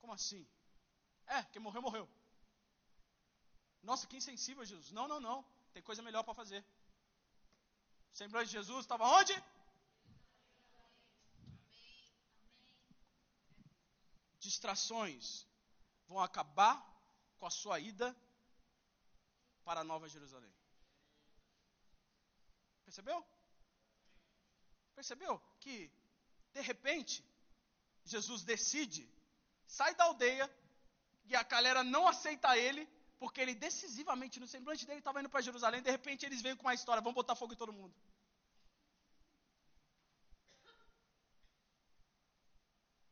Como assim? É, quem morreu, morreu. Nossa, que insensível, Jesus. Não, não, não. Tem coisa melhor para fazer. O semblante de Jesus estava onde? distrações vão acabar com a sua ida para a Nova Jerusalém. Percebeu? Percebeu que, de repente, Jesus decide, sai da aldeia, e a galera não aceita ele, porque ele decisivamente, no semblante dele, estava indo para Jerusalém, de repente eles vêm com uma história, vão botar fogo em todo mundo.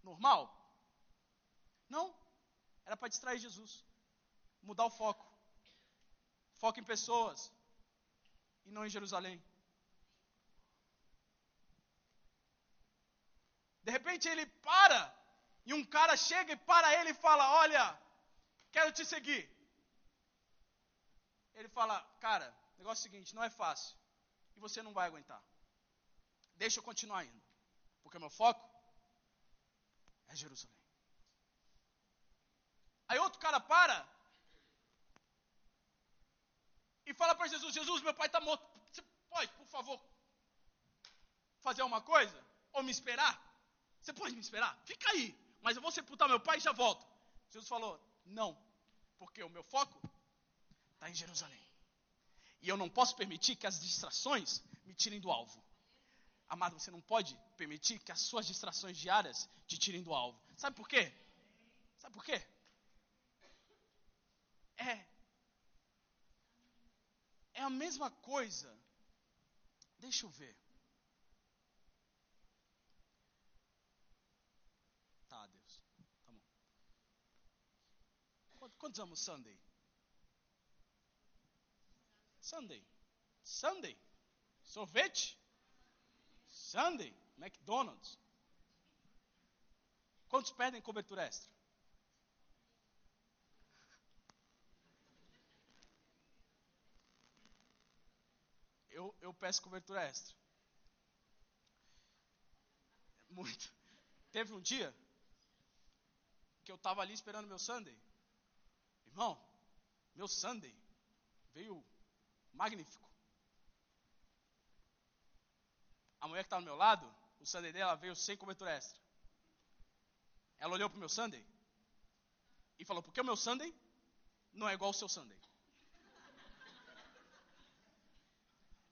Normal? Não. Era para distrair Jesus. Mudar o foco. Foco em pessoas. E não em Jerusalém. De repente ele para. E um cara chega e para ele e fala: Olha, quero te seguir. Ele fala: Cara, negócio é o seguinte: não é fácil. E você não vai aguentar. Deixa eu continuar indo. Porque meu foco é Jerusalém. Aí outro cara para e fala para Jesus: Jesus, meu pai está morto. Você pode, por favor, fazer uma coisa? Ou me esperar? Você pode me esperar? Fica aí, mas eu vou sepultar meu pai e já volto. Jesus falou: Não, porque o meu foco está em Jerusalém. E eu não posso permitir que as distrações me tirem do alvo. Amado, você não pode permitir que as suas distrações diárias te tirem do alvo. Sabe por quê? Sabe por quê? É. É a mesma coisa. Deixa eu ver. Tá, Deus. Tá bom. Quantos amam Sunday? Sunday. Sunday. Sorvete? Sunday. McDonald's. Quantos pedem cobertura extra? Eu, eu peço cobertura extra. Muito. Teve um dia que eu estava ali esperando meu Sunday. Irmão, meu Sunday veio magnífico. A mulher que estava ao meu lado, o Sunday dela veio sem cobertura extra. Ela olhou para o meu Sunday e falou: Por que o meu Sunday não é igual ao seu Sunday?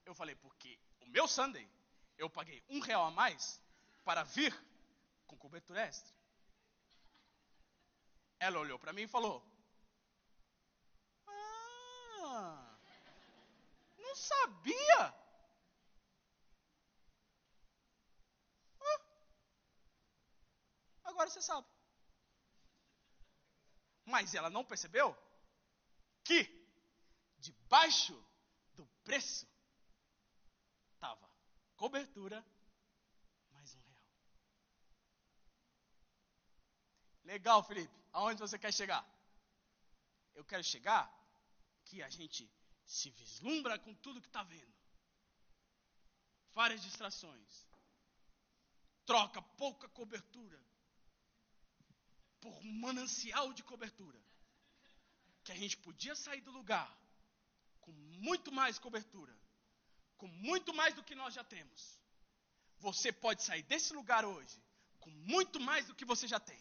Eu falei, porque o meu Sunday, eu paguei um real a mais para vir com cobertura extra. Ela olhou para mim e falou: Ah, não sabia. Ah, agora você sabe. Mas ela não percebeu que debaixo do preço cobertura mais um real. Legal, Felipe. Aonde você quer chegar? Eu quero chegar que a gente se vislumbra com tudo que está vendo. Várias distrações. Troca pouca cobertura por um manancial de cobertura. Que a gente podia sair do lugar com muito mais cobertura com muito mais do que nós já temos. Você pode sair desse lugar hoje com muito mais do que você já tem.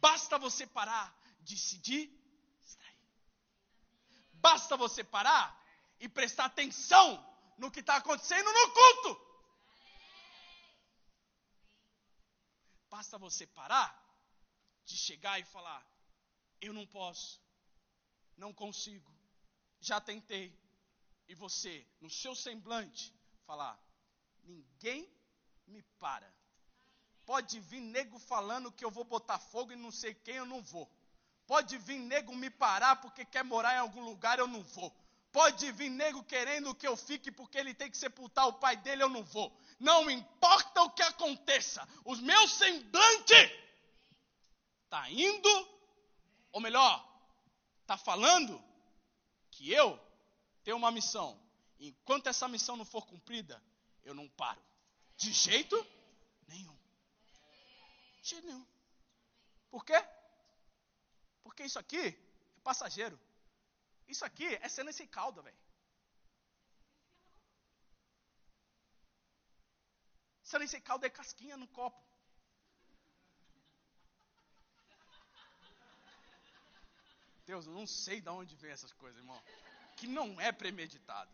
Basta você parar de se distrair. Basta você parar e prestar atenção no que está acontecendo no culto. Basta você parar de chegar e falar: Eu não posso, não consigo, já tentei, e você, no seu semblante, falar: ninguém me para. Pode vir nego falando que eu vou botar fogo e não sei quem eu não vou. Pode vir nego me parar porque quer morar em algum lugar, eu não vou. Pode vir nego querendo que eu fique porque ele tem que sepultar o pai dele, eu não vou. Não importa o que aconteça, o meu semblante está indo, ou melhor, está falando que eu tenho uma missão. Enquanto essa missão não for cumprida, eu não paro. De jeito nenhum. De jeito nenhum. Por quê? Porque isso aqui é passageiro. Isso aqui é cena sem calda, velho. Cena sem calda é casquinha no copo. Deus, eu não sei de onde vem essas coisas, irmão. Que não é premeditado.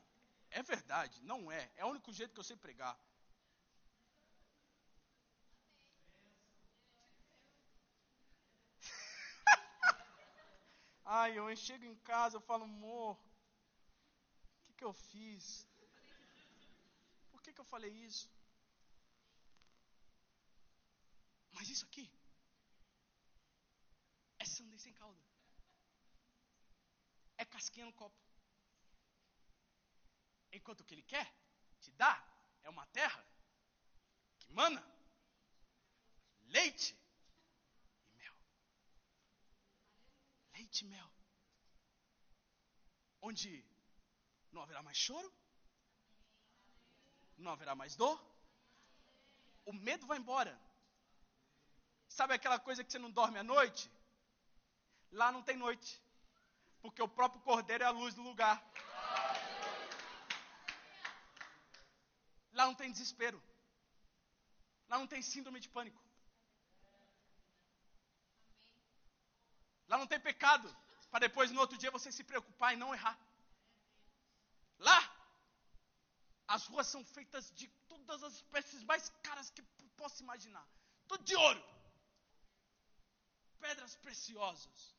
É verdade, não é. É o único jeito que eu sei pregar. Ai, eu chego em casa, eu falo, amor, o que, que eu fiz? Por que, que eu falei isso? Mas isso aqui é sundae sem calda. É casquinha no copo. Enquanto o que ele quer te dá é uma terra que mana leite leite e mel. Onde não haverá mais choro, não haverá mais dor, o medo vai embora. Sabe aquela coisa que você não dorme à noite? Lá não tem noite, porque o próprio cordeiro é a luz do lugar. Lá não tem desespero. Lá não tem síndrome de pânico. Lá não tem pecado. Para depois, no outro dia, você se preocupar e não errar. Lá, as ruas são feitas de todas as espécies mais caras que possa imaginar. Tudo de ouro. Pedras preciosas.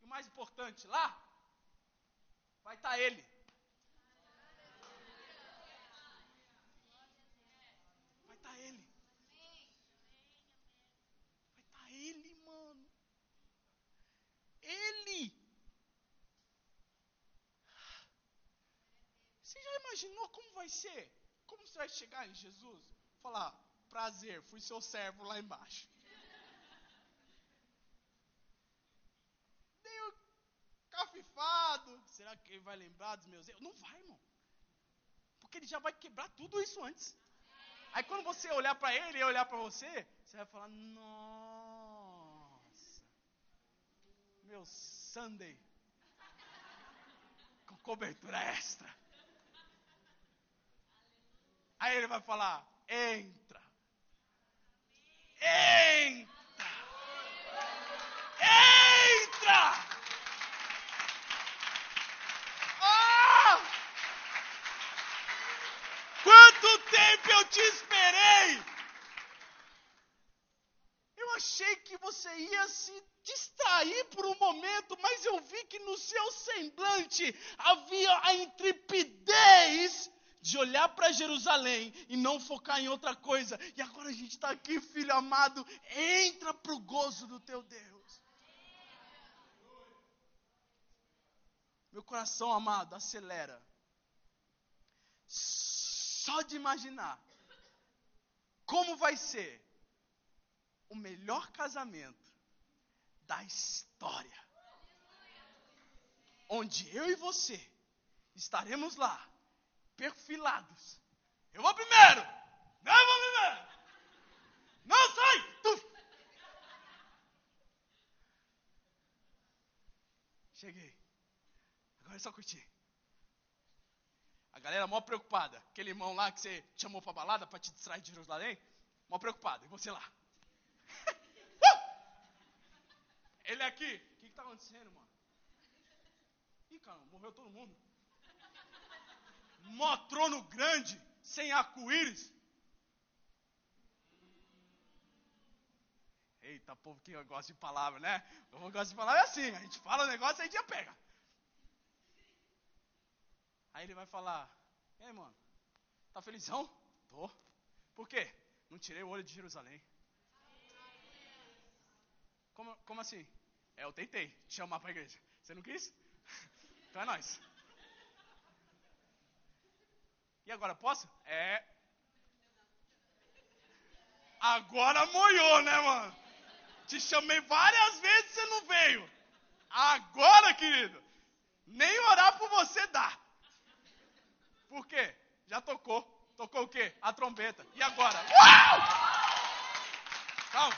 E o mais importante, lá, vai estar Ele. Vai estar Ele. Vai estar Ele, mano. Ele. Você já imaginou como vai ser? Como você vai chegar em Jesus? Falar, prazer, fui seu servo lá embaixo. Meio cafifado. Será que ele vai lembrar dos meus erros? Não vai, irmão. Porque ele já vai quebrar tudo isso antes. Aí quando você olhar para ele e olhar para você, você vai falar, nossa meu Sunday com cobertura extra. Aí ele vai falar: entra, entra, entra. Ah! Quanto tempo eu te esperei! Eu achei que você ia se distrair por um momento, mas eu vi que no seu semblante havia a intrepidez de olhar para Jerusalém e não focar em outra coisa. E agora a gente está aqui, filho amado, entra para o gozo do teu Deus. Meu coração amado, acelera. Só de imaginar como vai ser o melhor casamento da história. Onde eu e você estaremos lá, perfilados. Eu vou primeiro! Eu vou primeiro! Não sai! Tu. Cheguei. Agora é só curtir. A galera mó preocupada. Aquele irmão lá que você chamou pra balada para te distrair de Jerusalém, mó preocupado. E você lá. Ele é aqui. O que está acontecendo, mano? Ih, cara, morreu todo mundo. Mó trono grande, sem arco-íris. Eita, povo que gosta de palavra, né? Povo gosta de palavra é assim, a gente fala o negócio e a gente já pega. Aí ele vai falar, e aí, mano, tá felizão? Tô. Por quê? Não tirei o olho de Jerusalém. Como, como assim? É, eu tentei te chamar para igreja. Você não quis? Então é nós. E agora, posso? É. Agora moiou, né, mano? Te chamei várias vezes e você não veio. Agora, querido, nem orar por você dá. Por quê? Já tocou. Tocou o quê? A trombeta. E agora? Uau! Calma.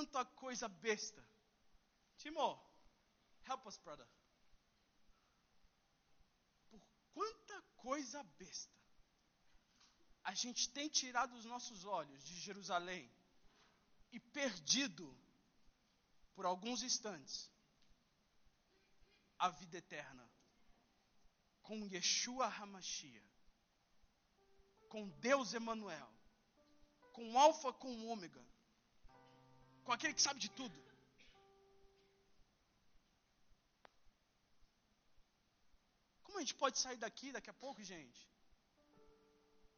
tanta coisa besta. Timó, help us, brother. Por quanta coisa besta a gente tem tirado os nossos olhos de Jerusalém e perdido por alguns instantes a vida eterna com Yeshua Hamashia, com Deus Emanuel, com Alfa, com Ômega com aquele que sabe de tudo. Como a gente pode sair daqui daqui a pouco, gente?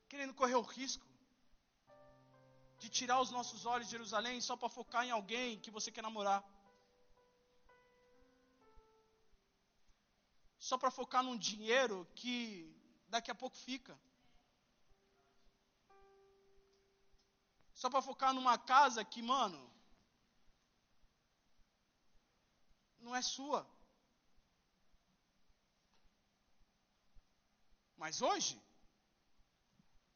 Querendo correr o risco de tirar os nossos olhos de Jerusalém só para focar em alguém que você quer namorar. Só para focar num dinheiro que daqui a pouco fica. Só para focar numa casa que, mano, não é sua. Mas hoje,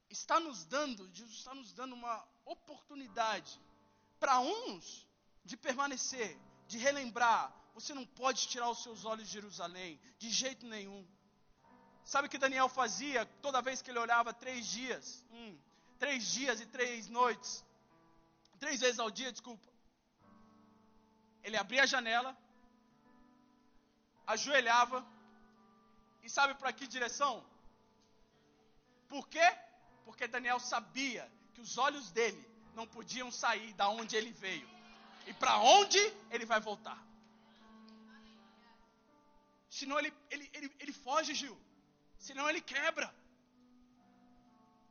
está nos dando, Jesus está nos dando uma oportunidade para uns de permanecer, de relembrar. Você não pode tirar os seus olhos de Jerusalém, de jeito nenhum. Sabe o que Daniel fazia toda vez que ele olhava três dias? Hum, três dias e três noites. Três vezes ao dia, desculpa. Ele abria a janela, ajoelhava, e sabe para que direção? Por quê? Porque Daniel sabia que os olhos dele não podiam sair da onde ele veio. E para onde ele vai voltar. Senão ele, ele, ele, ele foge, Gil. Senão ele quebra.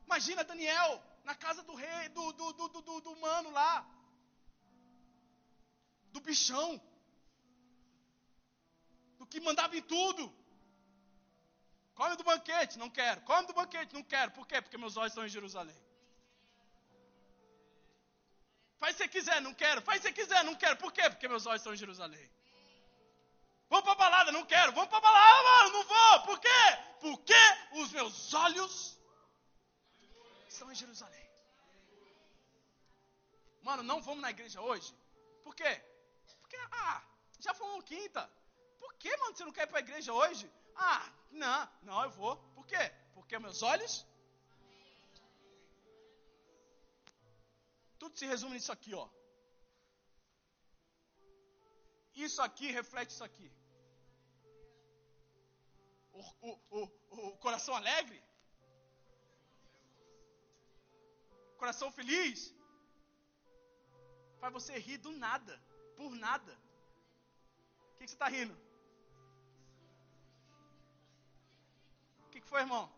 Imagina Daniel na casa do rei, do, do, do, do, do mano lá. Do bichão. Do que mandava em tudo. Come do banquete, não quero. Come do banquete, não quero. Por quê? Porque meus olhos estão em Jerusalém. Faz se quiser, não quero. Faz se quiser, não quero. Por quê? Porque meus olhos estão em Jerusalém. Vamos para balada, não quero. Vamos para balada, mano, não vou. Por quê? Porque os meus olhos estão em Jerusalém. Mano, não vamos na igreja hoje. Por quê? Porque, ah, já fomos quinta. Por que, mano, você não quer ir para a igreja hoje? Ah, não, não, eu vou. Por quê? Porque meus olhos. Tudo se resume nisso aqui, ó. Isso aqui reflete isso aqui. O, o, o, o coração alegre. Coração feliz. Faz você rir do nada. Por nada. O que, que você está rindo? Que, foi, irmão?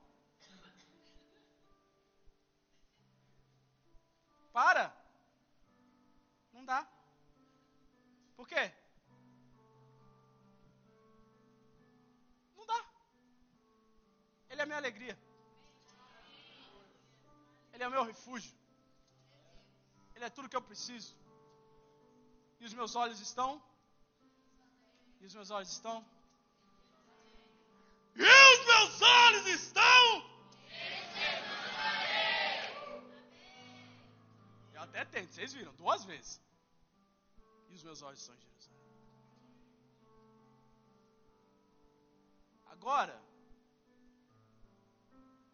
Para. Não dá. Por quê? Não dá. Ele é a minha alegria. Ele é o meu refúgio. Ele é tudo que eu preciso. E os meus olhos estão? E os meus olhos estão? E os meus olhos estão. Eu até tento, vocês viram, duas vezes. E os meus olhos estão em Jerusalém. Agora,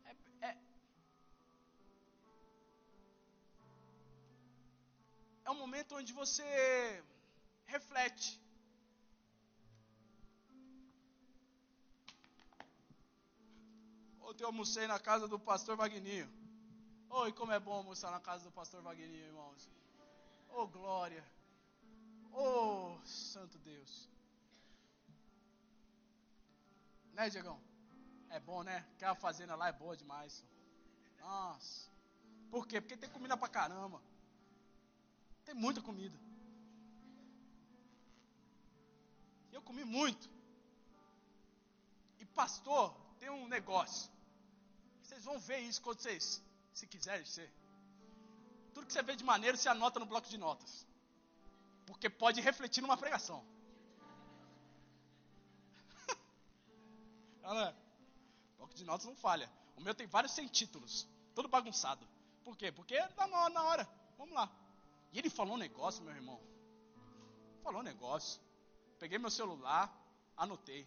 é, é, é um momento onde você reflete. Ontem eu almocei na casa do pastor Vagninho. Oi, como é bom almoçar na casa do pastor Vagninho, irmãos. Oh, glória. Oh, santo Deus. Né, Diegão? É bom, né? Aquela fazenda lá é boa demais. Nossa. Por quê? Porque tem comida pra caramba. Tem muita comida. Eu comi muito. E pastor tem um negócio. Vocês vão ver isso quando vocês, se quiserem ser. Tudo que você vê de maneiro, você anota no bloco de notas. Porque pode refletir numa pregação. Olha, bloco de notas não falha. O meu tem vários sem títulos, todo bagunçado. Por quê? Porque tá na hora. Vamos lá. E ele falou um negócio, meu irmão. Falou um negócio. Peguei meu celular, anotei.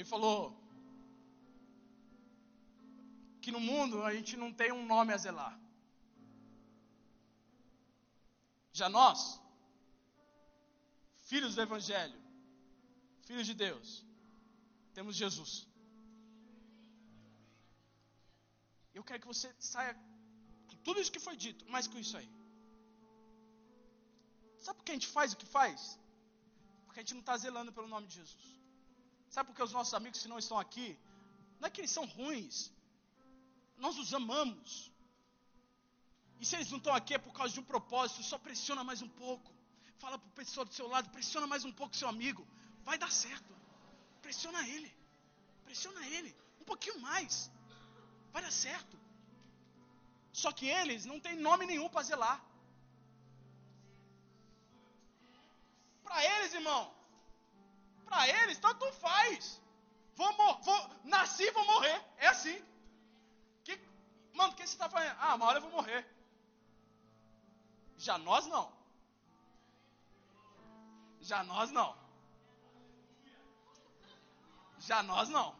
Ele falou que no mundo a gente não tem um nome a zelar. Já nós, filhos do Evangelho, filhos de Deus, temos Jesus. Eu quero que você saia com tudo isso que foi dito, mais com isso aí. Sabe por que a gente faz o que faz? Porque a gente não está zelando pelo nome de Jesus. Sabe por que os nossos amigos, se não estão aqui, não é que eles são ruins, nós os amamos. E se eles não estão aqui é por causa de um propósito, só pressiona mais um pouco. Fala para o pessoal do seu lado, pressiona mais um pouco seu amigo. Vai dar certo. Pressiona ele. Pressiona ele. Um pouquinho mais. Vai dar certo. Só que eles não têm nome nenhum para zelar. Para eles, irmão. Para eles, tanto faz. Vou, vou, nasci, vou morrer. É assim. Que, mano, o que você está fazendo? Ah, uma hora eu vou morrer. Já nós não. Já nós não. Já nós não.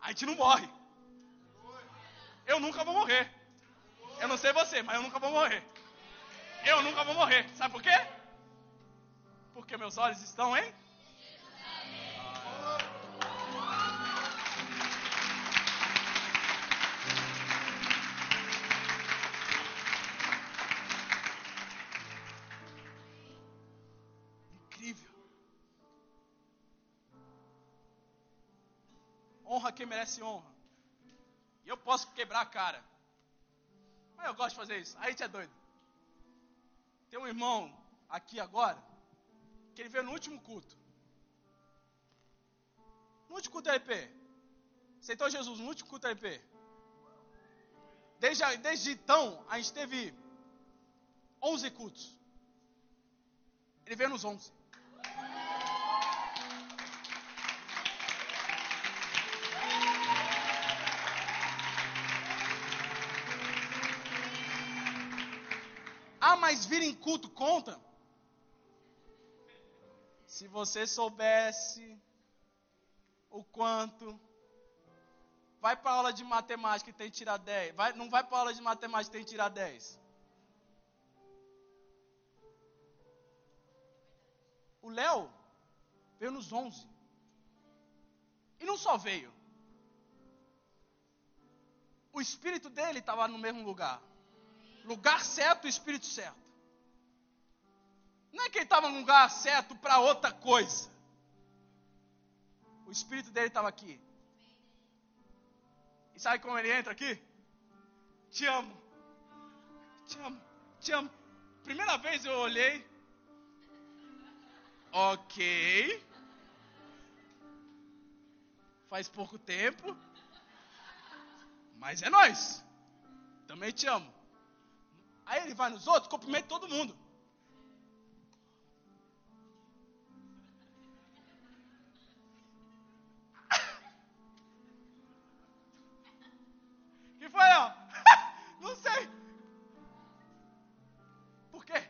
A gente não morre. Eu nunca vou morrer. Eu não sei você, mas eu nunca vou morrer. Eu nunca vou morrer. Sabe por quê? Porque meus olhos estão em quem merece honra. E eu posso quebrar a cara. Mas eu gosto de fazer isso. Aí gente é doido. Tem um irmão aqui agora, que ele veio no último culto. No último culto EP. Aceitou Jesus no último culto EP. Desde, desde então, a gente teve 11 cultos. Ele veio nos 11. Mas vir em culto conta? Se você soubesse o quanto vai para aula de matemática e tem que tirar 10, vai, não vai para aula de matemática e tem que tirar 10. O Léo veio nos 11. E não só veio. O espírito dele estava no mesmo lugar. Lugar certo, espírito certo. Não é que ele estava no lugar certo para outra coisa. O espírito dele estava aqui. E sabe como ele entra aqui? Te amo. Te amo. Te amo. Primeira vez eu olhei. Ok. Faz pouco tempo. Mas é nós. Também te amo. Aí ele vai nos outros, cumprimenta todo mundo. que foi, ó? Não sei. Por quê?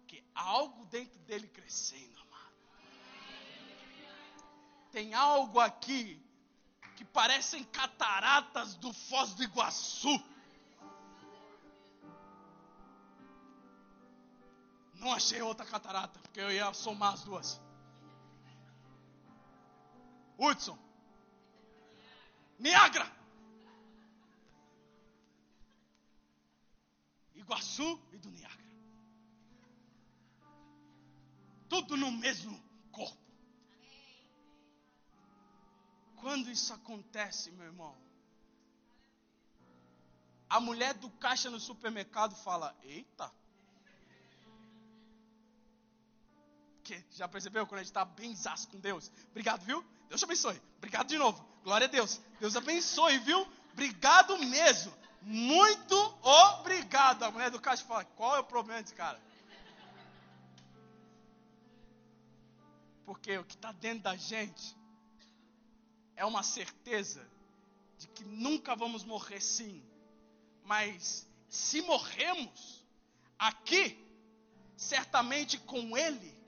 Porque algo dentro dele crescendo, amado. Tem algo aqui que parecem cataratas do Foz do Iguaçu Não achei outra catarata, porque eu ia somar as duas. Hudson. Niagara. Iguaçu e do Niagara. Tudo no mesmo corpo. Quando isso acontece, meu irmão, a mulher do caixa no supermercado fala: Eita, Porque já percebeu quando a gente está bem zaço com Deus? Obrigado, viu? Deus te abençoe. Obrigado de novo. Glória a Deus. Deus abençoe, viu? Obrigado mesmo. Muito obrigado. A mulher do caixa fala: qual é o problema desse cara? Porque o que está dentro da gente é uma certeza de que nunca vamos morrer sim. Mas se morremos aqui, certamente com Ele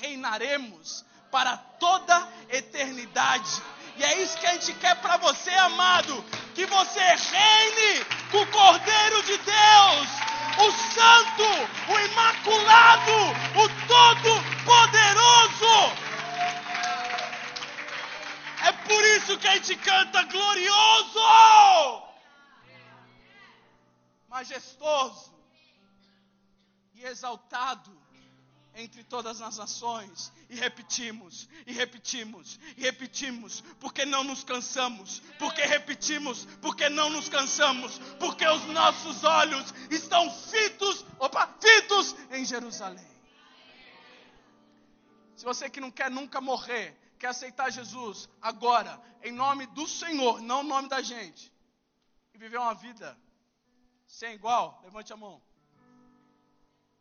reinaremos para toda eternidade. E é isso que a gente quer para você, amado. Que você reine com o Cordeiro de Deus, o Santo, o Imaculado, o Todo-Poderoso. É por isso que a gente canta glorioso, majestoso e exaltado entre todas as nações. E repetimos, e repetimos, e repetimos, porque não nos cansamos, porque repetimos, porque não nos cansamos, porque os nossos olhos estão fitos, opa, fitos em Jerusalém. Se você que não quer nunca morrer, quer aceitar Jesus agora, em nome do Senhor, não em nome da gente, e viver uma vida sem igual, levante a mão.